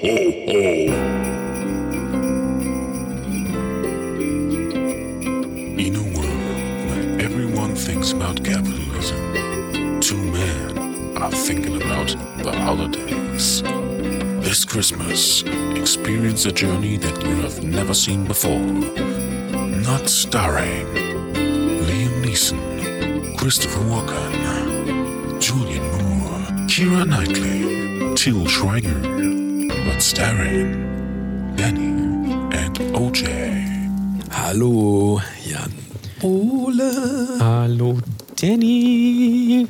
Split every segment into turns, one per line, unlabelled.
In a world where everyone thinks about capitalism, two men are thinking about the holidays. This Christmas, experience a journey that you have never seen before. Not starring Liam Neeson, Christopher Walken, Julian Moore, Kira Knightley, Till Schweiger, starring Danny and OJ.
Hallo, Jan. Ole.
Hallo, Danny.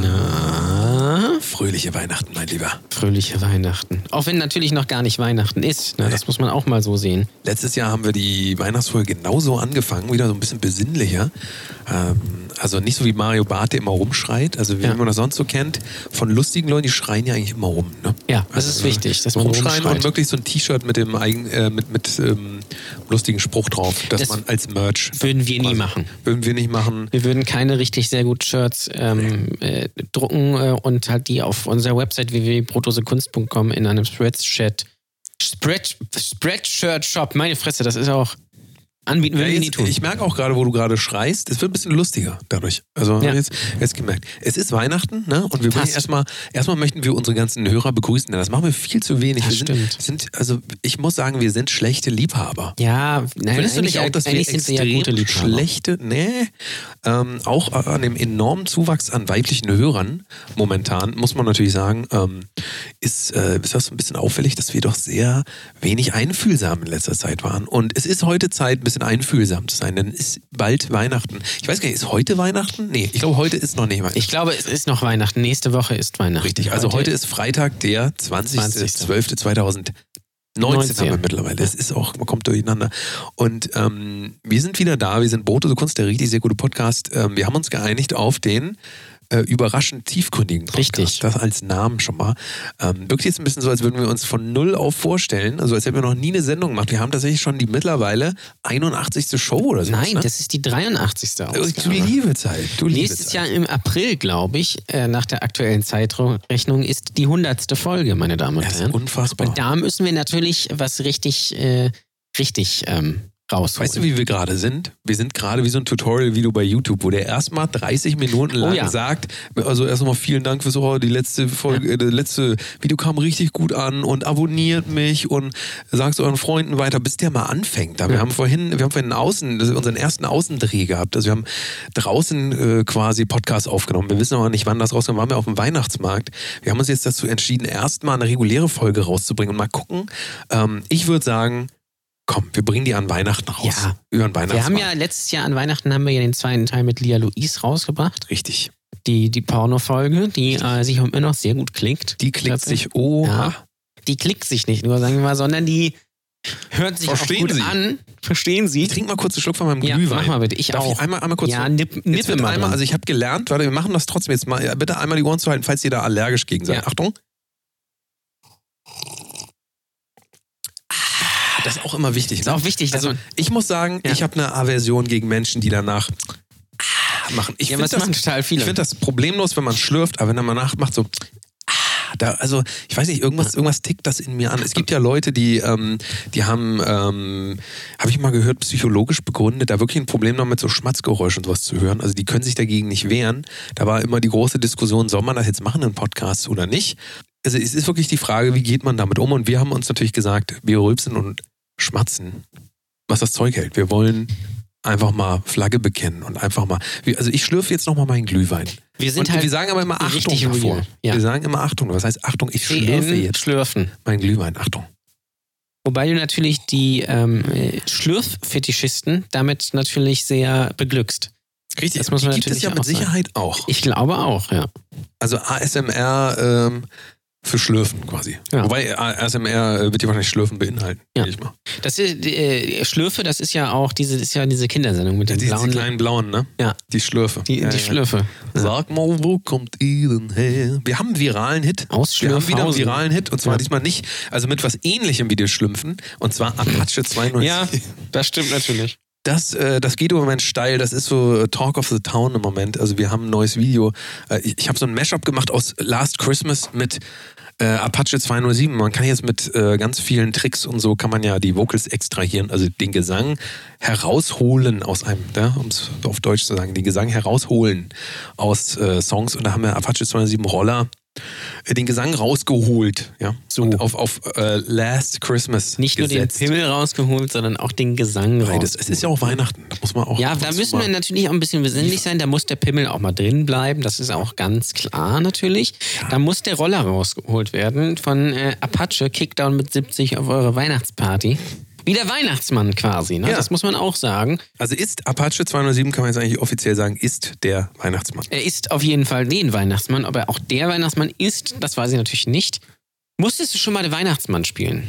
Na, fröhliche Weihnachten, mein Lieber.
Fröhliche Weihnachten. Auch wenn natürlich noch gar nicht Weihnachten ist. Ne? Das muss man auch mal so sehen.
Letztes Jahr haben wir die Weihnachtsfolge genauso angefangen, wieder so ein bisschen besinnlicher. Ähm, also nicht so wie Mario Barth, der immer rumschreit. Also wie
Ja.
man das sonst so kennt, von lustigen Leuten, die schreien ja eigentlich immer rum. Ne?
Ja, das ist wichtig, dass man
rumschreien
rumschreit.
und wirklich so ein T-Shirt mit dem eigen, äh, mit, mit ähm, lustigen Spruch drauf, dass
Das
man als Merch.
Würden wir nie machen.
Würden wir nicht machen.
Wir würden keine richtig sehr gut Shirts ähm, äh, drucken äh, und halt die auf unserer Website www.brotosekunst.com in einem Spreadshirt Spread, Spreadshirt Shop. Meine Fresse, das ist auch anbieten
Ja,
würden wir nie tun.
ich merke auch gerade, wo du gerade schreist, es wird ein bisschen lustiger dadurch. Also
Ja.
jetzt, jetzt gemerkt. Es ist Weihnachten, ne? Und wir wollen erstmal, erstmal möchten wir unsere ganzen Hörer begrüßen, denn das machen wir viel zu wenig.
Das
wir sind,
stimmt.
sind, also ich muss sagen, wir sind schlechte Liebhaber.
ja, nein,
Findest du nicht auch, dass wir
sind wir ja
extrem schlechte, nee, ähm, auch an dem enormen Zuwachs an weiblichen Hörern momentan, muss man natürlich sagen, ähm, ist, äh, ist das ein bisschen auffällig, dass wir doch sehr wenig einfühlsam in letzter Zeit waren. Und es ist heute Zeit, ein bisschen einfühlsam zu sein, denn es ist bald Weihnachten. Ich weiß gar nicht, ist heute Weihnachten? Nee, ich glaube, heute ist noch nicht Weihnachten.
Ich glaube, es ist noch Weihnachten. Nächste Woche ist Weihnachten.
Richtig, also heute ist Freitag, der 20.12.2019 19 haben wir mittlerweile. Es ist auch, man kommt durcheinander. Und ähm, wir sind wieder da. Wir sind Brote Kunst, der richtig sehr gute Podcast. Ähm, wir haben uns geeinigt auf den äh, überraschend tiefgründigen Podcast.
Richtig.
Das als Namen schon mal. Ähm, wirkt jetzt ein bisschen so, als würden wir uns von null auf vorstellen. Also als hätten wir noch nie eine Sendung gemacht. Wir haben tatsächlich schon die mittlerweile 81. Show oder so.
Nein,
ne?
das ist die 83.
Du
Ausgabe.
liebe Zeit. Du liebe
Nächstes
Zeit.
Jahr im April, glaube ich, äh, nach der aktuellen Zeitrechnung, ist die 100. Folge, meine Damen und
Das ist
Herren.
unfassbar.
Und da müssen wir natürlich was richtig, äh, richtig ähm, rausholen.
Weißt du, wie wir gerade sind? Wir sind gerade wie so ein Tutorial-Video bei YouTube, wo der erstmal 30 Minuten lang
Oh ja.
sagt, also erstmal vielen Dank fürs oh, die letzte Folge, äh, das letzte Video kam richtig gut an und abonniert mich und sagt euren Freunden weiter, bis der mal anfängt. Da, wir haben vorhin, wir haben vorhin Außen, unseren ersten Außendreh gehabt. Also wir haben draußen äh, quasi Podcast aufgenommen. Wir wissen aber nicht, wann das rauskommt. Waren wir auf dem Weihnachtsmarkt. Wir haben uns jetzt dazu entschieden, erstmal eine reguläre Folge rauszubringen und mal gucken. Ähm, ich würde sagen, komm, wir bringen die an Weihnachten raus.
Ja.
Über den
wir haben ja letztes Jahr an Weihnachten haben wir ja den zweiten Teil mit Lia Louise rausgebracht.
Richtig.
Die, die Porno-Folge, die äh, sich immer noch sehr gut klickt.
Die klickt sich, oh,
Ja. Die klickt sich nicht nur, sagen wir mal, sondern die hört sich
Verstehen
auch gut
Sie?
an. Verstehen Sie?
Ich trinke mal kurz einen Schluck von meinem
Ja,
Glühwein.
mach mal bitte. Ich
Darf
auch.
ich einmal, einmal kurz
ja, nipp, nippe mal
einmal, also ich habe gelernt, warte, wir machen das trotzdem jetzt mal. Bitte einmal die Ohren zu halten, falls ihr da allergisch gegen seid.
Ja.
Achtung. Das ist auch immer wichtig.
ist
ne?
auch wichtig,
Also ich muss sagen,
Ja.
ich habe eine Aversion gegen Menschen, die danach ah, machen. Ich
Ja,
finde das,
total viele.
ich finde das problemlos, wenn man schlürft, aber wenn man danach macht so ah, da, also ich weiß nicht, irgendwas, irgendwas tickt das in mir an. Es gibt ja Leute, die, ähm, die haben, ähm, habe ich mal gehört, psychologisch begründet, da wirklich ein Problem damit, so Schmatzgeräusche und sowas zu hören. Also die können sich dagegen nicht wehren. Da war immer die große Diskussion, soll man das jetzt machen in Podcasts oder nicht? Also es ist wirklich die Frage, wie geht man damit um? Und wir haben uns natürlich gesagt, wir rülpsen und schmatzen, was das Zeug hält. Wir wollen einfach mal Flagge bekennen und einfach mal, also ich schlürfe jetzt nochmal meinen Glühwein.
wir sind
und
halt
wir sagen aber immer Achtung davor.
Ja.
Wir sagen immer Achtung. Was heißt Achtung? Ich schlürfe jetzt
schlürfen.
meinen Glühwein. Achtung.
Wobei du natürlich die ähm, äh, Schlürffetischisten damit natürlich sehr beglückst.
Richtig.
Das muss man
die gibt es ja mit
auch sagen.
Sicherheit auch.
Ich glaube auch, ja.
Also ASMR ähm, für Schlürfen quasi.
Ja.
Wobei ASMR äh, wird ja wahrscheinlich Schlürfen beinhalten.
Ja.
Ich mal.
Das ist, äh, Schlürfe, das ist ja auch diese, ist ja diese Kindersendung mit
Ja,
den
die, die
blauen
kleinen blauen, ne?
Ja.
Die Schlürfe.
Die,
ja,
die
ja.
Schlürfe.
Sag mal, wo kommt ihr denn her? Wir haben einen viralen Hit.
Aus
Wir haben wieder einen viralen Hit. Und zwar
Ja.
diesmal nicht, also mit was ähnlichem wie die Schlümpfen. Und zwar Apache 207.
Ja, das stimmt natürlich.
Das, äh, das geht im Moment steil. Das ist so Talk of the Town im Moment. Also wir haben ein neues Video. Äh, ich ich habe so ein Mashup gemacht aus Last Christmas mit äh, Apache 207. Man kann jetzt mit äh, ganz vielen Tricks und so kann man ja die Vocals extrahieren, also den Gesang herausholen aus einem, ja, um es auf Deutsch zu sagen, den Gesang herausholen aus äh, Songs. Und da haben wir Apache 207 Roller äh, den Gesang rausgeholt, ja.
So.
Und auf, auf äh, Last Christmas.
Nicht nur den
gesetzt.
Pimmel rausgeholt, sondern auch den Gesang raus.
Es ist ja auch Weihnachten. Da muss man auch.
Ja, da müssen wir natürlich auch ein bisschen besinnlich sein. Da muss der Pimmel auch mal drin bleiben. Das ist auch ganz klar natürlich. Da muss der Roller rausgeholt werden von äh, Apache Kickdown mit 70 auf eure Weihnachtsparty. Wie der Weihnachtsmann quasi, ne?
Ja.
Das muss man auch sagen.
Also ist Apache 207, kann man jetzt eigentlich offiziell sagen, ist der Weihnachtsmann.
Er ist auf jeden Fall den Weihnachtsmann, aber auch der Weihnachtsmann ist, das weiß ich natürlich nicht. Musstest du schon mal den Weihnachtsmann spielen?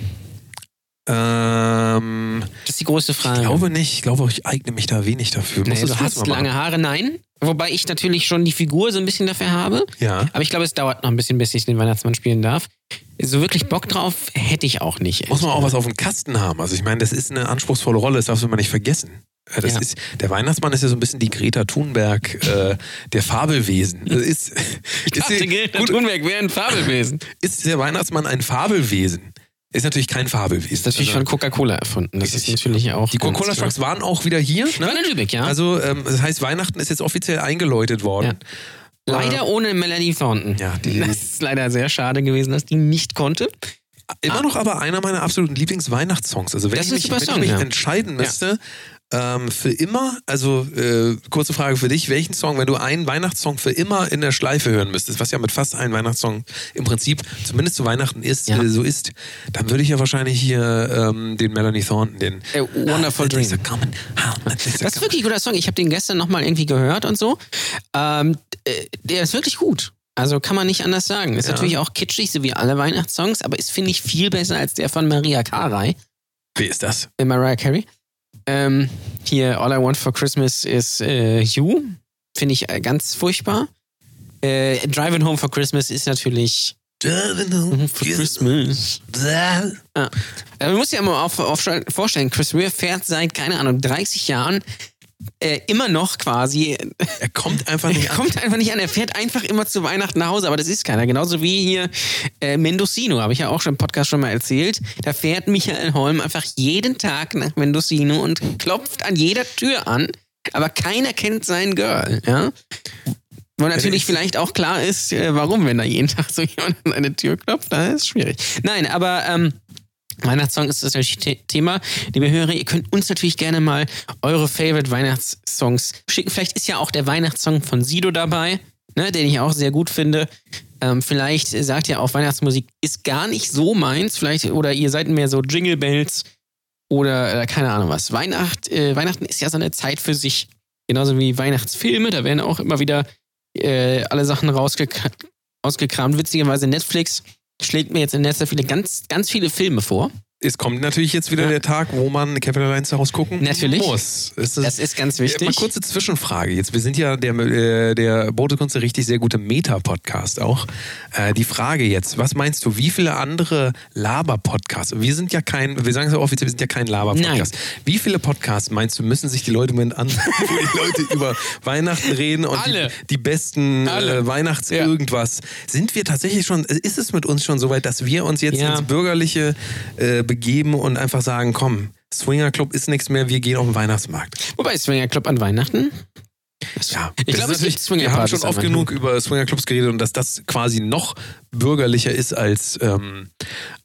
Ähm,
Das ist die große Frage.
ich glaube nicht. Ich glaube, ich eigne mich da wenig dafür.
Nee, du hast lange Haare, nein. Wobei ich natürlich schon die Figur so ein bisschen dafür habe.
Ja.
Aber ich glaube, es dauert noch ein bisschen, bis ich den Weihnachtsmann spielen darf. So wirklich Bock drauf hätte ich auch nicht.
Muss man auch was auf dem Kasten haben. Also ich meine, das ist eine anspruchsvolle Rolle, das darfst du mal nicht vergessen. Äh, Das
Ja.
ist, der Weihnachtsmann ist ja so ein bisschen die Greta Thunberg äh, der Fabelwesen. Das Ist,
Ich dachte,
ist,
Greta
gut,
Thunberg wäre ein Fabelwesen.
ist der Weihnachtsmann ein Fabelwesen? Ist natürlich kein Fabelwesen.
Ist natürlich
Also,
von Coca-Cola erfunden. Das ist natürlich auch.
die
ganz
Coca-Cola
klar.
Trucks waren auch wieder hier.
Waren in Lübeck, ja.
Also ähm, das heißt, Weihnachten ist jetzt offiziell eingeläutet worden.
leider ohne Melanie Fountain.
Ja, die-
das ist leider sehr schade gewesen, dass die nicht konnte.
Immer noch aber einer meiner absoluten Lieblings-Weihnachtssongs. Also wenn
Das
ich
ist
mich, wenn
super
ich mich
Song, ja.
entscheiden müsste, ähm, für immer, also äh, kurze Frage für dich, welchen Song, wenn du einen Weihnachtssong für immer in der Schleife hören müsstest, was ja mit fast allen Weihnachtssong im Prinzip zumindest zu Weihnachten ist,
Ja.
äh, so ist, dann würde ich ja wahrscheinlich hier ähm, den Melanie Thornton, den
Äh, Wonderful
Ah,
Dream.
Things are coming, ah,
Das ist wirklich ein guter Song. Ich habe den gestern nochmal irgendwie gehört und so. Ähm, äh, der ist wirklich gut. Also kann man nicht anders sagen. Ist
Ja.
natürlich auch kitschig, so wie alle Weihnachtssongs, aber ist, finde ich, viel besser als der von Maria Carey.
Wer ist das?
Äh, Mariah Carey. Ähm, hier, All I Want for Christmas is äh, You. Finde ich äh, ganz furchtbar. Äh, Driving Home for Christmas ist natürlich Mhm, for Christmas. Ja. Äh, Man muss sich ja mal auf, auf, vorstellen, Chris Rea fährt seit, keine Ahnung, 30 Jahren äh, immer noch quasi.
Er kommt einfach nicht
Er
an.
kommt einfach nicht an, er fährt einfach immer zu Weihnachten nach Hause, aber das ist keiner. Genauso wie hier äh, Mendocino, habe ich ja auch schon im Podcast schon mal erzählt. Da fährt Michael Holm einfach jeden Tag nach Mendocino und klopft an jeder Tür an, aber keiner kennt sein Girl, ja. Wo natürlich vielleicht auch klar ist, äh, warum, wenn da jeden Tag so jemand an seine Tür klopft, da ist schwierig. Nein, aber ähm, Weihnachtssong ist das natürlich The Thema. Liebe Hörer, ihr könnt uns natürlich gerne mal eure Favorite Weihnachtssongs schicken. Vielleicht ist ja auch der Weihnachtssong von Sido dabei, ne, den ich auch sehr gut finde. Ähm, vielleicht sagt ihr auch, Weihnachtsmusik ist gar nicht so meins. Vielleicht, oder ihr seid mehr so Jingle Bells oder äh, keine Ahnung was. Weihnacht, äh, Weihnachten ist ja so eine Zeit für sich. Genauso wie Weihnachtsfilme, da werden auch immer wieder äh, alle Sachen rausgek rausgekramt. Witzigerweise Netflix schlägt mir jetzt in letzter viele ganz, ganz viele Filme vor.
Es kommt natürlich jetzt wieder
Ja.
der Tag, wo man Kevin allein zu Hause gucken
Natürlich.
muss. Es
Das ist ganz wichtig.
Mal kurze Zwischenfrage. Jetzt, wir sind ja der, äh, der Botekunst der richtig sehr gute Meta-Podcast auch. Äh, die Frage jetzt, was meinst du, wie viele andere Laber-Podcasts, wir sind ja kein, wir sagen es ja offiziell, wir sind ja kein Laber-Podcast. Wie viele Podcasts meinst du, müssen sich die Leute Moment an, wo die Leute über Weihnachten reden und
Alle.
Die, die besten
Alle.
äh, Weihnachts
Ja.
irgendwas? Sind wir tatsächlich schon, ist es mit uns schon so weit, dass wir uns jetzt
Ja.
ins Bürgerliche äh, begeben und einfach sagen, komm, Swinger Club ist nichts mehr, wir gehen auf den Weihnachtsmarkt.
Wobei Swinger Club an Weihnachten.
Ja,
Ich glaube, es gibt Swinger
Wir haben schon oft genug über Swingerclubs geredet und dass das quasi noch bürgerlicher ist, als, ähm,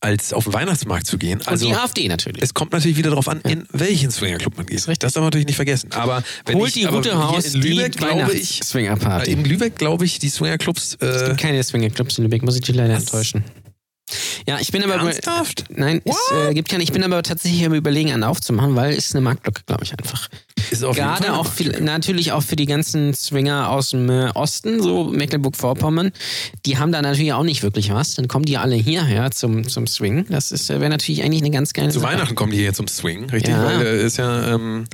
als auf den Weihnachtsmarkt zu gehen.
Und
Also
die AfD natürlich.
es kommt natürlich wieder darauf an, in welchen Swingerclub man geht. Das darf man natürlich nicht vergessen. Aber wenn
Holt
ich,
die
hier
raus,
in Lübeck glaube ich,
Weihnachts-Swinger-Party.
äh, in Lübeck glaube ich, die Swingerclubs
Es
äh,
gibt keine Swingerclubs in Lübeck, muss ich dich leider enttäuschen. Ja, ich bin aber.
ernsthaft.
Nein, es äh, gibt keine. Ich bin aber tatsächlich am Überlegen, einen aufzumachen, weil es eine Marktlücke, glaube ich einfach.
Ist auf
Gerade auch
Marktlücke.
natürlich auch für die ganzen Swinger aus dem äh, Osten, so Mecklenburg-Vorpommern, die haben da natürlich auch nicht wirklich was. Dann kommen die alle hierher zum, zum Swing. Das äh, wäre natürlich eigentlich eine ganz geile
Zu
Sache.
Weihnachten kommen die hier zum Swing, richtig?
Ja.
Weil äh, ist ja ähm,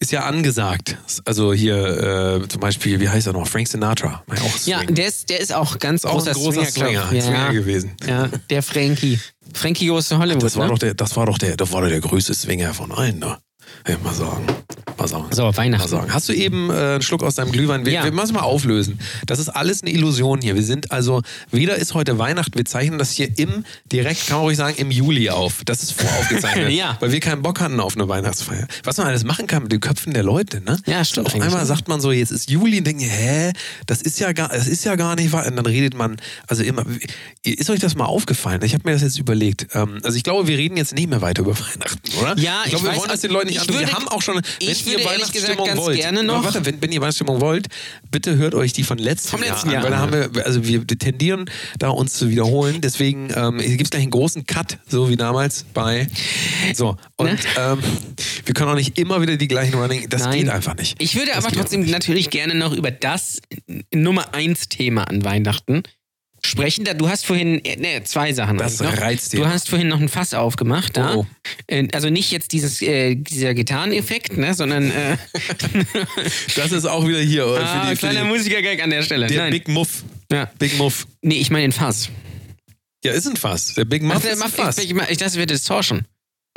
ist ja angesagt. Also hier äh, zum Beispiel, wie heißt er noch? Frank Sinatra. Ja auch.
Ja, der ist, der ist auch ganz
auch
großer,
ein großer. Swinger, Swinger
ja,
gewesen.
ja, der Frankie. Frankie to Hollywood.
Das war
ne?
doch der, das war doch der, das war doch der größte Swinger von allen, ne? Will ich mal sagen. Mal sagen.
So,
Mal
Weihnachten.
sagen. Hast du eben äh, einen Schluck aus deinem Glühwein? Wir,
Ja.
wir müssen mal auflösen. Das ist alles eine Illusion hier. Wir sind also, weder ist heute Weihnachten, wir zeichnen das hier im, direkt, kann man ruhig sagen, im Juli auf. Das ist voraufgezeichnet.
Ja.
Weil wir keinen Bock hatten auf eine Weihnachtsfeier. Was man alles machen kann mit den Köpfen der Leute, ne?
Ja, stimmt
Auf einmal sagt man so, jetzt ist Juli und denkt, hä, das ist ja gar, das ist ja gar nicht wahr. Und dann redet man, also immer, ist euch das mal aufgefallen? Ich habe mir das jetzt überlegt. Ähm, also ich glaube, wir reden jetzt nicht mehr weiter über Weihnachten, oder?
Ja,
ich glaube, wir
weiß,
wollen das den Leuten nicht
ich
antun. Wir haben auch schon, wenn
ich
ihr
würde ehrlich gesagt ganz
wollt,
gerne noch-
warte, wenn, wenn ihr Weihnachtsstimmung wollt, bitte hört euch die von letztem,
Vom letzten
Jahr an,
Jahr
weil da
an,
haben wir, also wir tendieren da uns zu wiederholen. Deswegen ähm, gibt es gleich einen großen Cut, so wie damals bei. So und
Ne?
ähm, wir können auch nicht immer wieder die gleichen Running. Das
Nein.
geht einfach nicht.
Ich würde
Das
aber trotzdem natürlich gerne noch über das Nummer eins Thema an Weihnachten sprechen. Da du hast vorhin äh, ne, zwei Sachen.
Das
noch.
Reizthema.
Du hast vorhin noch ein Fass aufgemacht, da.
Oh.
Äh, Also nicht jetzt dieses äh, dieser Gitarreneffekt, ne, sondern äh,
Das ist auch wieder hier äh, für
ah,
die, für
kleiner
die,
Musikergag an der Stelle.
der
Nein.
Big Muff.
ja.
Big Muff.
Nee, ich meine den Fass.
Ja, ist ein Fass. Der Big Muff
der
ist ein Fass.
ich, ich, ich es wird Distortion.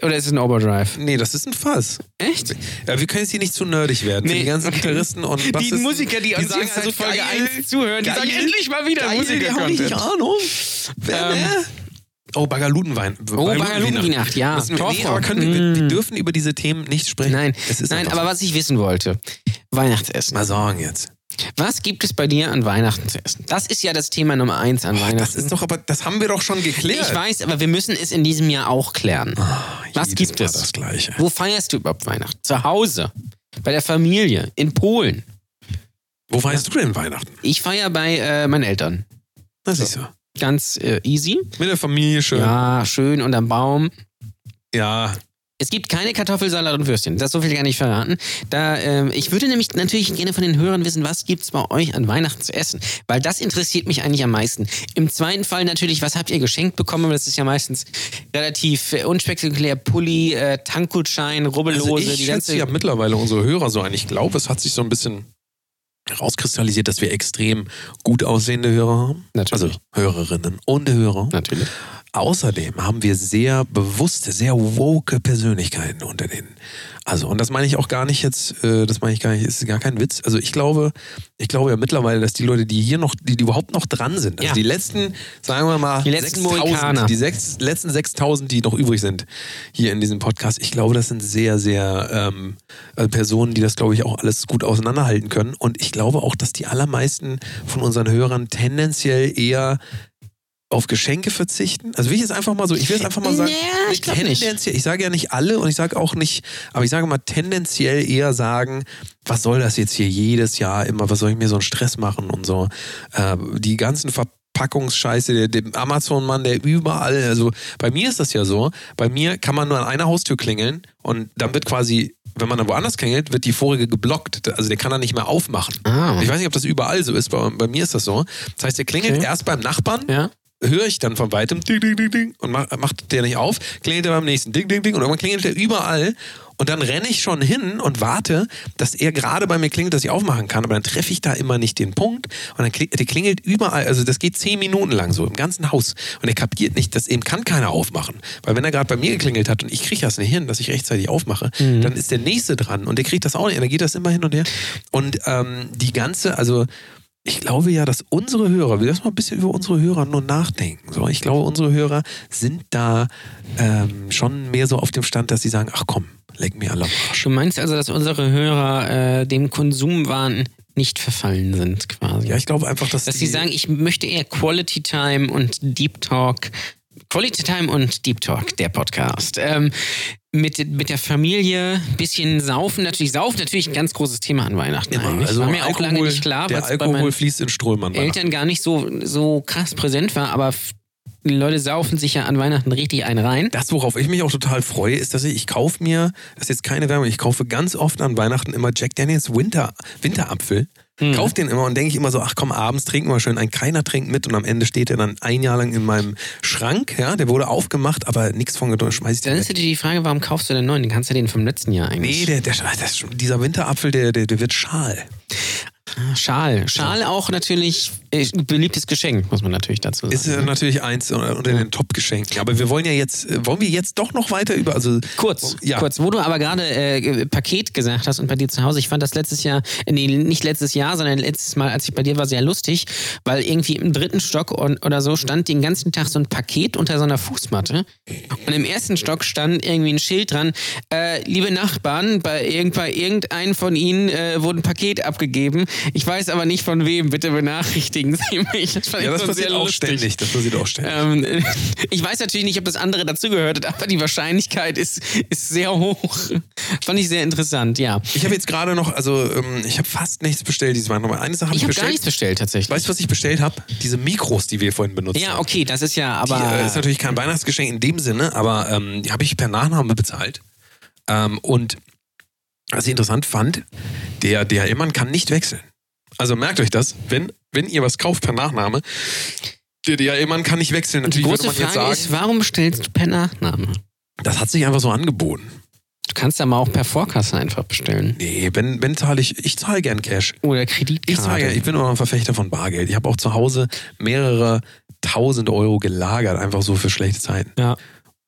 Oder ist es ein Overdrive?
Nee, das ist ein Fass.
Echt?
Ja, wir können jetzt hier nicht zu nerdig werden.
Nee,
die ganzen. Gitarristen und
Die
Bassisten,
Musiker, die uns
sagen
jetzt
also
seit Folge
geil,
1 zuhören, die
geil,
sagen endlich mal wieder
geil, die haben
Musiker-Content.
Ahnung. Wer,
Ähm?
Oh, Bagalutenwein.
Oh, Bagalutenweihnacht, ja.
Müssen wir, nee, aber können, wir, wir
Mm.
dürfen über diese Themen nicht sprechen.
Nein, nein aber was ich wissen wollte, Weihnachtsessen.
Mal sagen jetzt.
Was gibt es bei dir an Weihnachten zu essen? Das ist ja das Thema Nummer eins an
Das
Weihnachten.
ist doch aber, das haben wir doch schon geklärt.
ich weiß, aber wir müssen es in diesem Jahr auch klären. Was
Jedes
gibt
Mal
es?
Das Gleiche.
Wo feierst du überhaupt Weihnachten? Zu Hause? Bei der Familie? In Polen?
Wo feierst du denn Weihnachten?
Ich feiere bei äh, meinen Eltern.
Das ist ja.
Ganz äh, easy.
Mit der Familie schön.
Ja, schön unterm Baum.
ja.
Es gibt keine Kartoffelsalat und Würstchen. Das so viel kann ich verraten. Da, ähm, ich würde nämlich natürlich gerne von den Hörern wissen, was gibt's bei euch an Weihnachten zu essen? Weil das interessiert mich eigentlich am meisten. Im zweiten Fall natürlich, was habt ihr geschenkt bekommen? Das ist ja meistens relativ äh, unspektakulär. Pulli, äh, Tankgutschein, Rubbellose,
Also ich schätze ja mittlerweile unsere Hörer so ein. Ich glaube, es hat sich so ein bisschen herauskristallisiert, dass wir extrem gut aussehende Hörer haben.
Natürlich.
Also Hörerinnen und Hörer.
Natürlich.
Außerdem haben wir sehr bewusste, sehr woke Persönlichkeiten unter denen. Also, und das meine ich auch gar nicht jetzt, äh, das meine ich gar nicht, ist gar kein Witz. Also ich glaube, ich glaube ja mittlerweile, dass die Leute, die hier noch, die, die überhaupt noch dran sind, also
Ja.
die letzten, sagen wir mal,
Die letzten
6000,
Mohikaner.
die sechs, letzten 6000, die noch übrig sind hier in diesem Podcast, ich glaube, das sind sehr, sehr ähm, äh, Personen, die das, glaube ich, auch alles gut auseinanderhalten können. Und ich glaube auch, dass die allermeisten von unseren Hörern tendenziell eher auf Geschenke verzichten? Also will ich jetzt einfach mal so, ich will jetzt einfach mal sagen,
Ja, ich glaub
tendenziell, ich sage ja nicht alle und ich sage auch nicht, aber ich sage mal tendenziell eher sagen, was soll das jetzt hier jedes Jahr immer, was soll ich mir so einen Stress machen und so. Äh, die ganzen Verpackungsscheiße, der, dem Amazon-Mann, der überall, also bei mir ist das ja so, bei mir kann man nur an einer Haustür klingeln und dann wird quasi wenn man dann woanders klingelt, wird die vorige geblockt. Also der kann dann nicht mehr aufmachen.
Ah.
Ich weiß nicht, ob das überall so ist, bei, bei mir ist das so. Das heißt, der klingelt
Okay.
erst beim Nachbarn,
Ja.
Höre ich dann von weitem ding, ding, ding, ding und mach, macht der nicht auf, klingelt er beim nächsten ding, ding, ding und irgendwann klingelt er überall und dann renne ich schon hin und warte, dass er gerade bei mir klingelt, dass ich aufmachen kann, aber dann treffe ich da immer nicht den Punkt und dann klingelt, der klingelt überall, also das geht zehn Minuten lang so im ganzen Haus und er kapiert nicht, dass eben kann keiner aufmachen, weil wenn er gerade bei mir geklingelt hat und ich kriege das nicht hin, dass ich rechtzeitig aufmache, dann ist der Nächste dran und der kriegt das auch nicht, und dann geht das immer hin und her und ähm, die ganze, also ich glaube ja, dass unsere Hörer, wir lassen mal ein bisschen über unsere Hörer nur nachdenken. So, ich glaube, unsere Hörer sind da ähm, schon mehr so auf dem Stand, dass sie sagen, ach komm, leck mir alle Arsch.
Du meinst also, dass unsere Hörer äh, dem Konsumwahn nicht verfallen sind, quasi?
Ja, ich glaube einfach, dass,
Dass
die,
sie sagen, ich möchte eher Quality Time und Deep Talk. Quality Time und Deep Talk, der Podcast. Ähm, mit, mit der Familie, bisschen saufen, natürlich saufen, natürlich ein ganz großes Thema an Weihnachten eigentlich.
also
War mir auch
Alkohol,
lange nicht klar,
der
bei
Alkohol fließt in Strömen.
Eltern gar nicht so, so krass präsent war, aber die Leute saufen sich ja an Weihnachten richtig einen rein.
Das, worauf ich mich auch total freue, ist, dass ich, ich kaufe mir, das ist jetzt keine Werbung, ich kaufe ganz oft an Weihnachten immer Jack Daniels Winter, Winterapfel.
Hm.
Kauf den immer und denke ich immer so, ach komm, abends trinken wir schön ein. Keiner trinkt mit und am Ende steht er dann ein Jahr lang in meinem Schrank. Ja, der wurde aufgemacht, aber nichts von getrunken, schmeiß ich
Dann ist natürlich die Frage, warum kaufst du den neuen? Den kannst du den vom letzten Jahr eigentlich.
Nee, der, der, das, dieser Winterapfel, der, der, der wird schal.
Schal. Schal auch natürlich äh, beliebtes Geschenk, muss man natürlich dazu sagen.
Ist äh, natürlich eins unter den Top-Geschenken. Aber wir wollen ja jetzt, äh, wollen wir jetzt doch noch weiter über, also
Kurz,
Ja.
kurz, wo du aber gerade äh, Paket gesagt hast und bei dir zu Hause, ich fand das letztes Jahr, äh, nee, nicht letztes Jahr, sondern letztes Mal, als ich bei dir war, sehr lustig, weil irgendwie im dritten Stock und, oder so stand den ganzen Tag so ein Paket unter so einer Fußmatte und im ersten Stock stand irgendwie ein Schild dran, äh, liebe Nachbarn, bei, irgend, bei irgendeinem von Ihnen äh, wurde ein Paket abgegeben, ich weiß aber nicht von wem, bitte benachrichtigen Sie mich. Das fand
ja,
ich
das passiert
sehr
auch
lustig.
ständig. Das passiert auch ständig.
Ähm, ich weiß natürlich nicht, ob das andere dazugehört hat, aber die Wahrscheinlichkeit ist, ist sehr hoch. Fand ich sehr interessant, ja.
Ich habe jetzt gerade noch, also ähm, ich habe fast nichts bestellt dieses Mal. Aber eine Sache habe
Ich
ich
habe gar
bestellt.
nichts bestellt tatsächlich.
Weißt du, was ich bestellt habe? Diese Mikros, die wir vorhin benutzt
ja,
haben.
okay, das ist ja,
Die,
aber
äh, ist natürlich kein Weihnachtsgeschenk in dem Sinne, aber ähm, die habe ich per Nachname bezahlt. Ähm, und was ich interessant fand, der DHL-Mann kann nicht wechseln. Also merkt euch das, wenn, wenn ihr was kauft per Nachname, der DHL-Mann kann nicht wechseln.
die
Natürlich würde
große
man jetzt
Frage
sagen,
ist, warum bestellst du per Nachname?
das hat sich einfach so angeboten.
Du kannst ja mal auch per Vorkasse einfach bestellen.
Nee, wenn, wenn zahle ich, ich zahle gern Cash.
Oder
Ich
Kreditkarte.
zahle, ich bin immer ein Verfechter von Bargeld. Ich habe auch zu Hause mehrere tausend Euro gelagert, einfach so für schlechte Zeiten.
ja.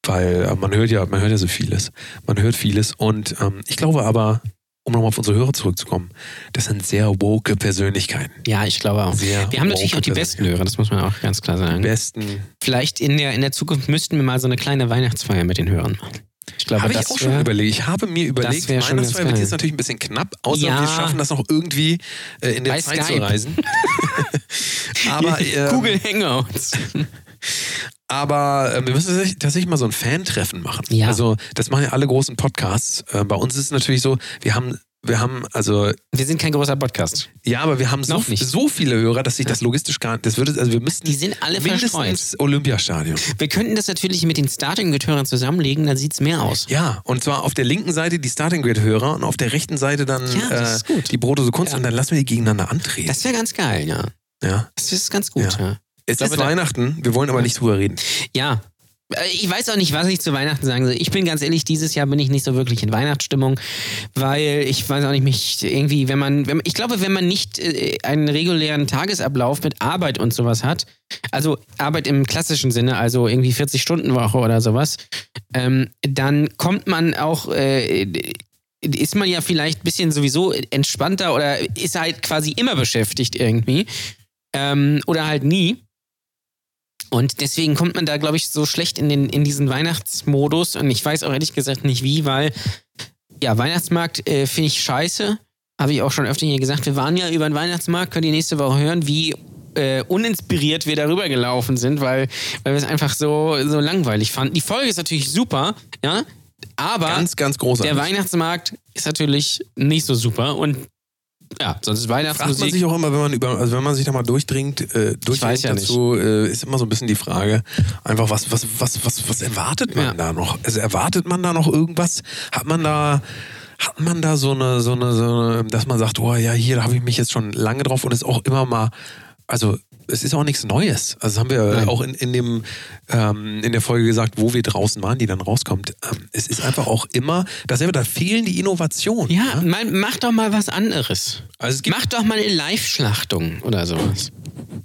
weil äh, man hört ja, man hört ja so vieles. Man hört vieles und ähm, ich glaube aber, um nochmal auf unsere Hörer zurückzukommen, das sind sehr woke Persönlichkeiten.
ja, ich glaube auch.
Sehr
Wir haben natürlich auch die besten Hörer, das muss man auch ganz klar sagen.
Besten.
Vielleicht in der, in der Zukunft müssten wir mal so eine kleine Weihnachtsfeier mit den Hörern machen. Ich glaube,
Habe ich
das
auch schon
wär-
überlegt. Ich habe mir überlegt,
schon
Weihnachtsfeier wird jetzt natürlich ein bisschen knapp, außer
Ja.
wir schaffen das noch irgendwie äh, in der
Bei
Zeit zu
Skype.
reisen. aber ähm,
Google Hangouts.
Aber äh, wir müssen tatsächlich, mal so ein Fan-Treffen machen.
Ja.
Also, das machen ja alle großen Podcasts. Äh, bei uns ist es natürlich so, wir haben, wir haben, also,
Wir sind kein großer Podcast.
ja, aber wir haben so,
nicht.
so viele Hörer, dass sich das logistisch gar das würde, also wir müssten
Die sind alle verstreut.
mindestens Olympiastadion.
Wir könnten das natürlich mit den Starting-Gehörern zusammenlegen, dann sieht's mehr aus.
Ja, und zwar auf der linken Seite die Starting Grid-Hörer und auf der rechten Seite dann
Ja,
äh, die Brotose Kunst
Ja.
und dann lassen wir die gegeneinander antreten.
Das wäre ganz geil, ja.
ja.
Das ist ganz gut,
Ja.
ja.
Es
glaube,
ist Weihnachten, wir wollen aber nicht drüber reden.
Ja. Äh, Ich weiß auch nicht, was ich zu Weihnachten sagen soll. Ich bin ganz ehrlich, dieses Jahr bin ich nicht so wirklich in Weihnachtsstimmung, weil ich weiß auch nicht, mich irgendwie, wenn man, wenn, ich glaube, wenn man nicht äh, einen regulären Tagesablauf mit Arbeit und sowas hat, also Arbeit im klassischen Sinne, also irgendwie 40-Stunden-Woche oder sowas, ähm, dann kommt man auch, äh, ist man ja vielleicht ein bisschen sowieso entspannter oder ist halt quasi immer beschäftigt irgendwie. Ähm, oder halt nie. Und deswegen kommt man da, glaube ich, so schlecht in, den, in diesen Weihnachtsmodus. Und ich weiß auch ehrlich gesagt nicht wie, weil, ja, Weihnachtsmarkt äh, finde ich scheiße. Habe ich auch schon öfter hier gesagt. Wir waren ja über den Weihnachtsmarkt, könnt ihr nächste Woche hören, wie äh, uninspiriert wir darüber gelaufen sind, weil, weil wir es einfach so, so langweilig fanden. Die Folge ist natürlich super, ja, aber
Ganz, ganz
der Weihnachtsmarkt ist natürlich nicht so super. Und ja, sonst ist
Fragt man
Weihnachtsmusik.
sich auch immer, wenn man über, also wenn man sich da mal durchdringt, äh, durchdringt
ja
dazu, äh, ist immer so ein bisschen die Frage, einfach was, was, was, was, was erwartet man
Ja.
da noch? Also erwartet man da noch irgendwas? Hat man da, hat man da so eine, so eine, so eine, dass man sagt, oh ja, hier, habe ich mich jetzt schon lange drauf und es ist auch immer mal, also es ist auch nichts Neues. Also das haben wir
Nein.
auch in, in dem ähm, in der Folge gesagt, wo wir draußen waren, die dann rauskommt. Ähm, es ist einfach auch immer dasselbe, da fehlen die Innovationen.
Ja, mal, mach doch mal was anderes.
Also
Mach doch mal eine Live-Schlachtung oder sowas.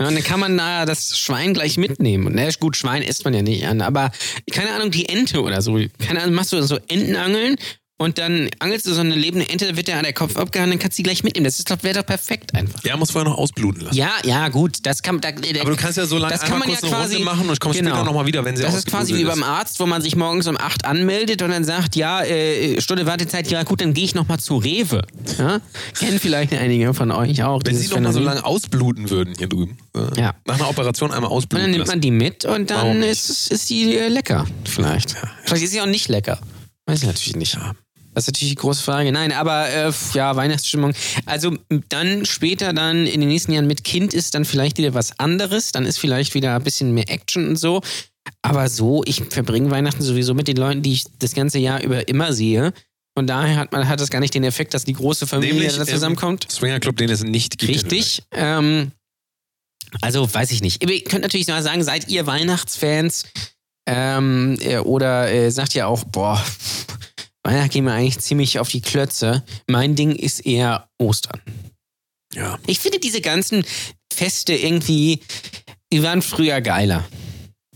Ja, und dann kann man da das Schwein gleich mitnehmen. Und na gut, Schwein isst man ja nicht an, aber keine Ahnung, die Ente oder so. Keine Ahnung, machst du so Entenangeln und dann angelst du so eine lebende Ente, dann wird der, der Kopf abgehauen, dann kannst du die gleich mitnehmen. Das ist doch, wäre doch perfekt einfach.
ja, muss vorher noch ausbluten lassen.
Ja, ja, gut, das kann da, der,
Aber du kannst ja so lange
das kann man
kurz
ja
eine
quasi
Runde machen und kommst später noch mal wieder, wenn sie
Das ist quasi wie
ausgeblutet
beim Arzt, wo man sich morgens um 8 anmeldet und dann sagt, ja, äh, Stunde Wartezeit, ja gut, dann gehe ich noch mal zu Rewe. Ja? Kennen vielleicht einige von euch auch.
Wenn sie noch mal so lange ausbluten würden hier drüben. äh,
Ja.
Nach einer Operation einmal
Und
ausbluten
dann nimmt man die mit und dann ist, ist die äh, lecker. Vielleicht. Vielleicht ist sie auch nicht lecker. Weiß ich natürlich nicht. Das ist natürlich die große Frage. Nein, aber äh, ja, Weihnachtsstimmung. Also dann später dann in den nächsten Jahren mit Kind ist dann vielleicht wieder was anderes. Dann ist vielleicht wieder ein bisschen mehr Action und so. Aber so, ich verbringe Weihnachten sowieso mit den Leuten, die ich das ganze Jahr über immer sehe. Von daher hat man hat das gar nicht den Effekt, dass die große Familie
Nämlich,
da zusammenkommt.
Ähm, Swinger Club, den es nicht gibt.
Richtig. Ähm, also weiß ich nicht. Ihr könnt natürlich mal sagen, seid ihr Weihnachtsfans? Ähm, äh, oder äh, sagt ihr auch, boah, Weihnachten gehen mir eigentlich ziemlich auf die Klötze. Mein Ding ist eher Ostern.
Ja.
Ich finde diese ganzen Feste irgendwie, die waren früher geiler.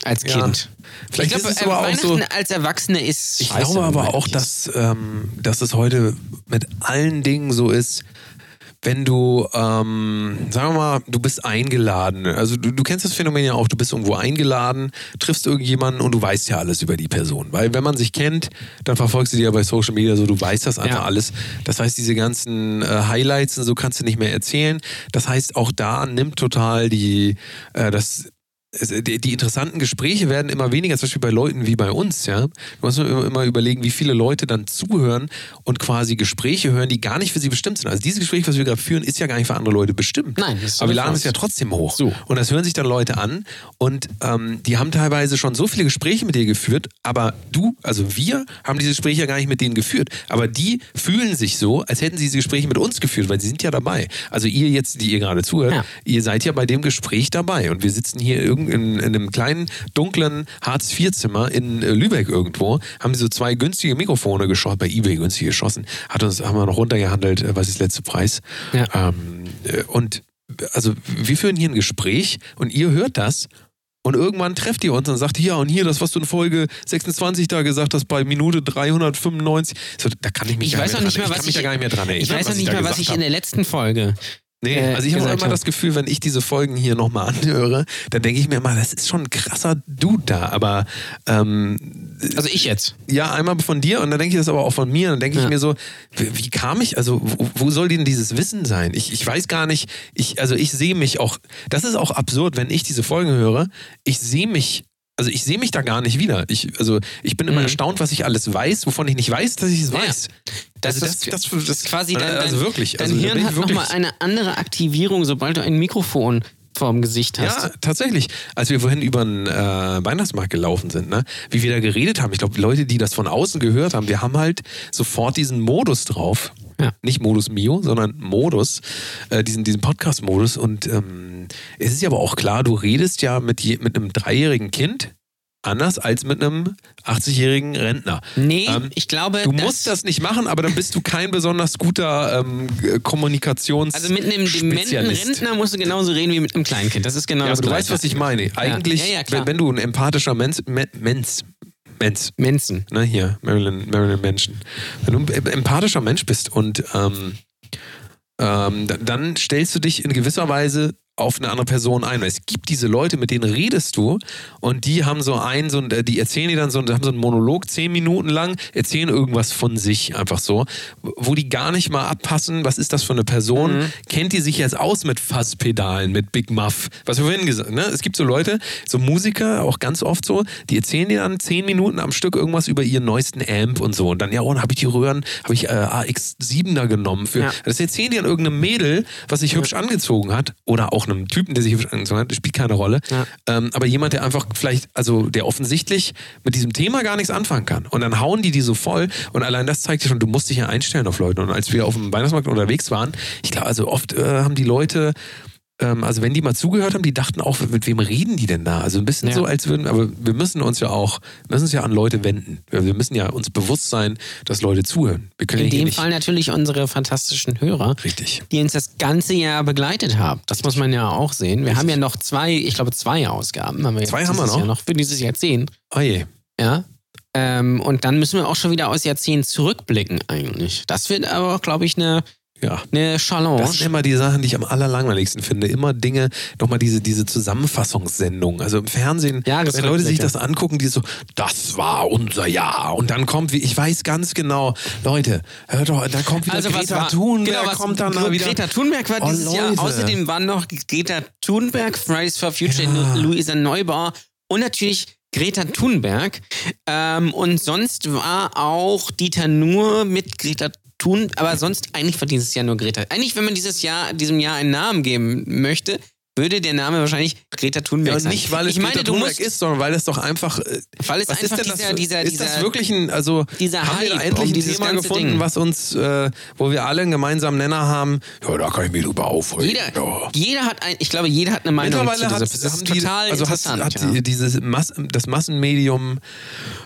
Als
Ja.
Kind.
Vielleicht
ich glaube,
auch
Weihnachten
so.
als Erwachsene ist.
Ich
scheiße,
glaube aber auch, dass, ähm, dass es heute mit allen Dingen so ist, wenn du, ähm, sagen wir mal, du bist eingeladen. Also du, du kennst das Phänomen ja auch, du bist irgendwo eingeladen, triffst irgendjemanden und du weißt ja alles über die Person. Weil wenn man sich kennt, dann verfolgst du die ja bei Social Media so, du weißt das einfach
Ja.
alles. Das heißt, diese ganzen äh, Highlights und so kannst du nicht mehr erzählen. Das heißt, auch da nimmt total die, äh, das die, interessanten Gespräche werden immer weniger, zum Beispiel bei Leuten wie bei uns, ja. Du musst immer, immer überlegen, wie viele Leute dann zuhören und quasi Gespräche hören, die gar nicht für sie bestimmt sind. Also dieses Gespräch, was wir gerade führen, ist ja gar nicht für andere Leute bestimmt.
Nein, das ist
aber wir laden es ja trotzdem hoch.
So.
Und das hören sich dann Leute an und ähm, die haben teilweise schon so viele Gespräche mit dir geführt, aber du, also wir, haben diese Gespräche ja gar nicht mit denen geführt. Aber die fühlen sich so, als hätten sie diese Gespräche mit uns geführt, weil sie sind ja dabei. Also ihr jetzt, die ihr gerade zuhört,
Ja.
ihr seid ja bei dem Gespräch dabei und wir sitzen hier irgend in, in einem kleinen, dunklen Hartz-IV-Zimmer in äh, Lübeck irgendwo, haben so zwei günstige Mikrofone geschossen, bei Ebay günstig geschossen, hat uns, haben wir noch runtergehandelt, äh, was ist der letzte Preis.
Ja.
Ähm, äh, und also wir führen hier ein Gespräch und ihr hört das und irgendwann trefft ihr uns und sagt, ja, und hier, das, was du in Folge 26 da gesagt hast, bei Minute 395, so, da kann ich mich
Ich
gar
weiß
nicht
noch nicht
mehr
mehr,
dran, ich kann
was
mich
ich-
ja gar nicht mehr dran erinnern.
Ich weiß noch nicht mal, was ich in der letzten Folge.
Nee,
äh,
also ich habe
gesagt
immer das Gefühl, wenn ich diese Folgen hier nochmal anhöre, dann denke ich mir immer, das ist schon ein krasser Dude da. Aber ähm,
Also ich jetzt.
ja, einmal von dir und dann denke ich das aber auch von mir. Und dann denke ich
Ja.
mir so, wie, wie kam ich, also wo, wo soll denn dieses Wissen sein? Ich, ich weiß gar nicht, ich, also ich sehe mich auch, das ist auch absurd, wenn ich diese Folgen höre, ich sehe mich. Also ich sehe mich da gar nicht wieder. Ich, also ich bin immer
Mhm.
erstaunt, was ich alles weiß, wovon ich nicht weiß, dass ich es weiß.
Das
also
ist-
das, das, das,
Quasi dein,
also
dein,
wirklich.
dein
also
Hirn hat nochmal eine andere Aktivierung, sobald du ein Mikrofon vorm Gesicht hast.
Ja, tatsächlich. Als wir vorhin über den äh, Weihnachtsmarkt gelaufen sind, ne, wie wir da geredet haben, ich glaube, Leute, die das von außen gehört haben, wir haben halt sofort diesen Modus drauf.
Ja.
Nicht Modus Mio, sondern Modus, äh, diesen, diesen Podcast-Modus. Und ähm, es ist ja aber auch klar, du redest ja mit, je, mit einem dreijährigen Kind anders als mit einem 80-jährigen Rentner.
Nee,
Ähm,
ich glaube,
Du musst das nicht machen, aber dann bist du kein besonders guter ähm, Kommunikations
Also mit einem dementen. Rentner musst du genauso reden wie mit einem Kleinkind. Das ist genau
Ja,
das
aber du weißt, was ich meine. Eigentlich,
Ja, ja,
wenn, du ein empathischer Mensch, Men- Mensch, Mensch,
Mensen.
ne, hier, Marilyn, Marilyn Manson, wenn du ein empathischer Mensch bist und ähm, ähm, da- dann stellst du dich in gewisser Weise auf eine andere Person ein. Weil Es gibt diese Leute, mit denen redest du und die haben so einen, so ein, die erzählen dir dann so, haben so einen Monolog zehn Minuten lang, erzählen irgendwas von sich einfach so, wo die gar nicht mal abpassen, was ist das für eine Person,
Mhm.
kennt die sich jetzt aus mit Fasspedalen, mit Big Muff, was wir vorhin gesagt haben. Ne? Es gibt so Leute, so Musiker, auch ganz oft so, die erzählen dir dann zehn Minuten am Stück irgendwas über ihren neuesten Amp und so und dann, ja, und habe ich die Röhren, habe ich äh, AX7er genommen für,
Ja.
das erzählen die an irgendeinem Mädel, was sich hübsch angezogen hat oder auch einem Typen, der sich angezogen hat, spielt keine Rolle.
Ja.
Ähm, aber jemand, der einfach vielleicht, also der offensichtlich mit diesem Thema gar nichts anfangen kann. Und dann hauen die die so voll. Und allein das zeigt dir schon, du musst dich ja einstellen auf Leute. Und als wir auf dem Weihnachtsmarkt unterwegs waren, ich glaube, also oft äh, haben die Leute, ähm, also wenn die mal zugehört haben, die dachten auch, mit wem reden die denn da? Also ein bisschen
Ja.
so, als würden, aber wir müssen uns ja auch, müssen uns ja an Leute wenden. Wir müssen ja uns bewusst sein, dass Leute zuhören. Wir können
In
ja
dem. Fall natürlich unsere fantastischen Hörer,
Richtig.
die uns das ganze Jahr begleitet haben. Das muss man ja auch sehen. Wir haben ja noch zwei, ich glaube zwei Ausgaben. Haben wir
Zwei haben wir noch?
Jahr noch für dieses Jahrzehnt.
Oh je.
Ja. Ähm, und dann müssen wir auch schon wieder aus Jahrzehnt zurückblicken eigentlich. Das wird aber, glaube ich, eine,
Ja.
eine Challenge.
Das sind immer die Sachen, die ich am allerlangweiligsten finde. Immer Dinge, nochmal diese, diese Zusammenfassungssendung. Also im Fernsehen, wenn
Jahresrückblicke.
Leute sich das angucken, die so, das war unser Jahr. Und dann kommt, wie, ich weiß ganz genau, Leute, hört doch, da kommt wieder
also
Greta
war,
Thunberg,
genau, was,
kommt dann
Gre-
mal wieder.
Greta Thunberg war
Oh,
dieses Jahr.
Leute.
Außerdem waren noch Greta Thunberg, Fridays for Future,
Ja.
Luisa Neubauer und natürlich Greta Thunberg. Ähm, und sonst war auch Dieter Nuhr mit Greta Thun, aber sonst eigentlich war dieses Jahr nur Greta. Eigentlich, wenn man dieses Jahr, diesem Jahr einen Namen geben möchte, würde der Name wahrscheinlich Greta Thunberg
Ja,
sein.
nicht, weil es
ich meine,
Greta
du
Thunberg
musst,
ist, sondern weil es doch einfach. äh,
weil es
Was
einfach
ist denn das?
dieser, dieser,
ist das
dieser,
wirklich ein, also
dieser
haben wir da endlich
um
ein
dieses
Thema gefunden,
Ding.
was uns, äh, wo wir alle einen gemeinsamen Nenner haben? Ja, da kann ich mich drüber aufregen.
jeder,
ja.
jeder hat ein, ich glaube, jeder hat eine Meinung zu
Mittlerweile
dieser.
hat,
Das ist
haben die,
total
also hat,
interessant.
hat
ja.
die, dieses Mass, das Massenmedium,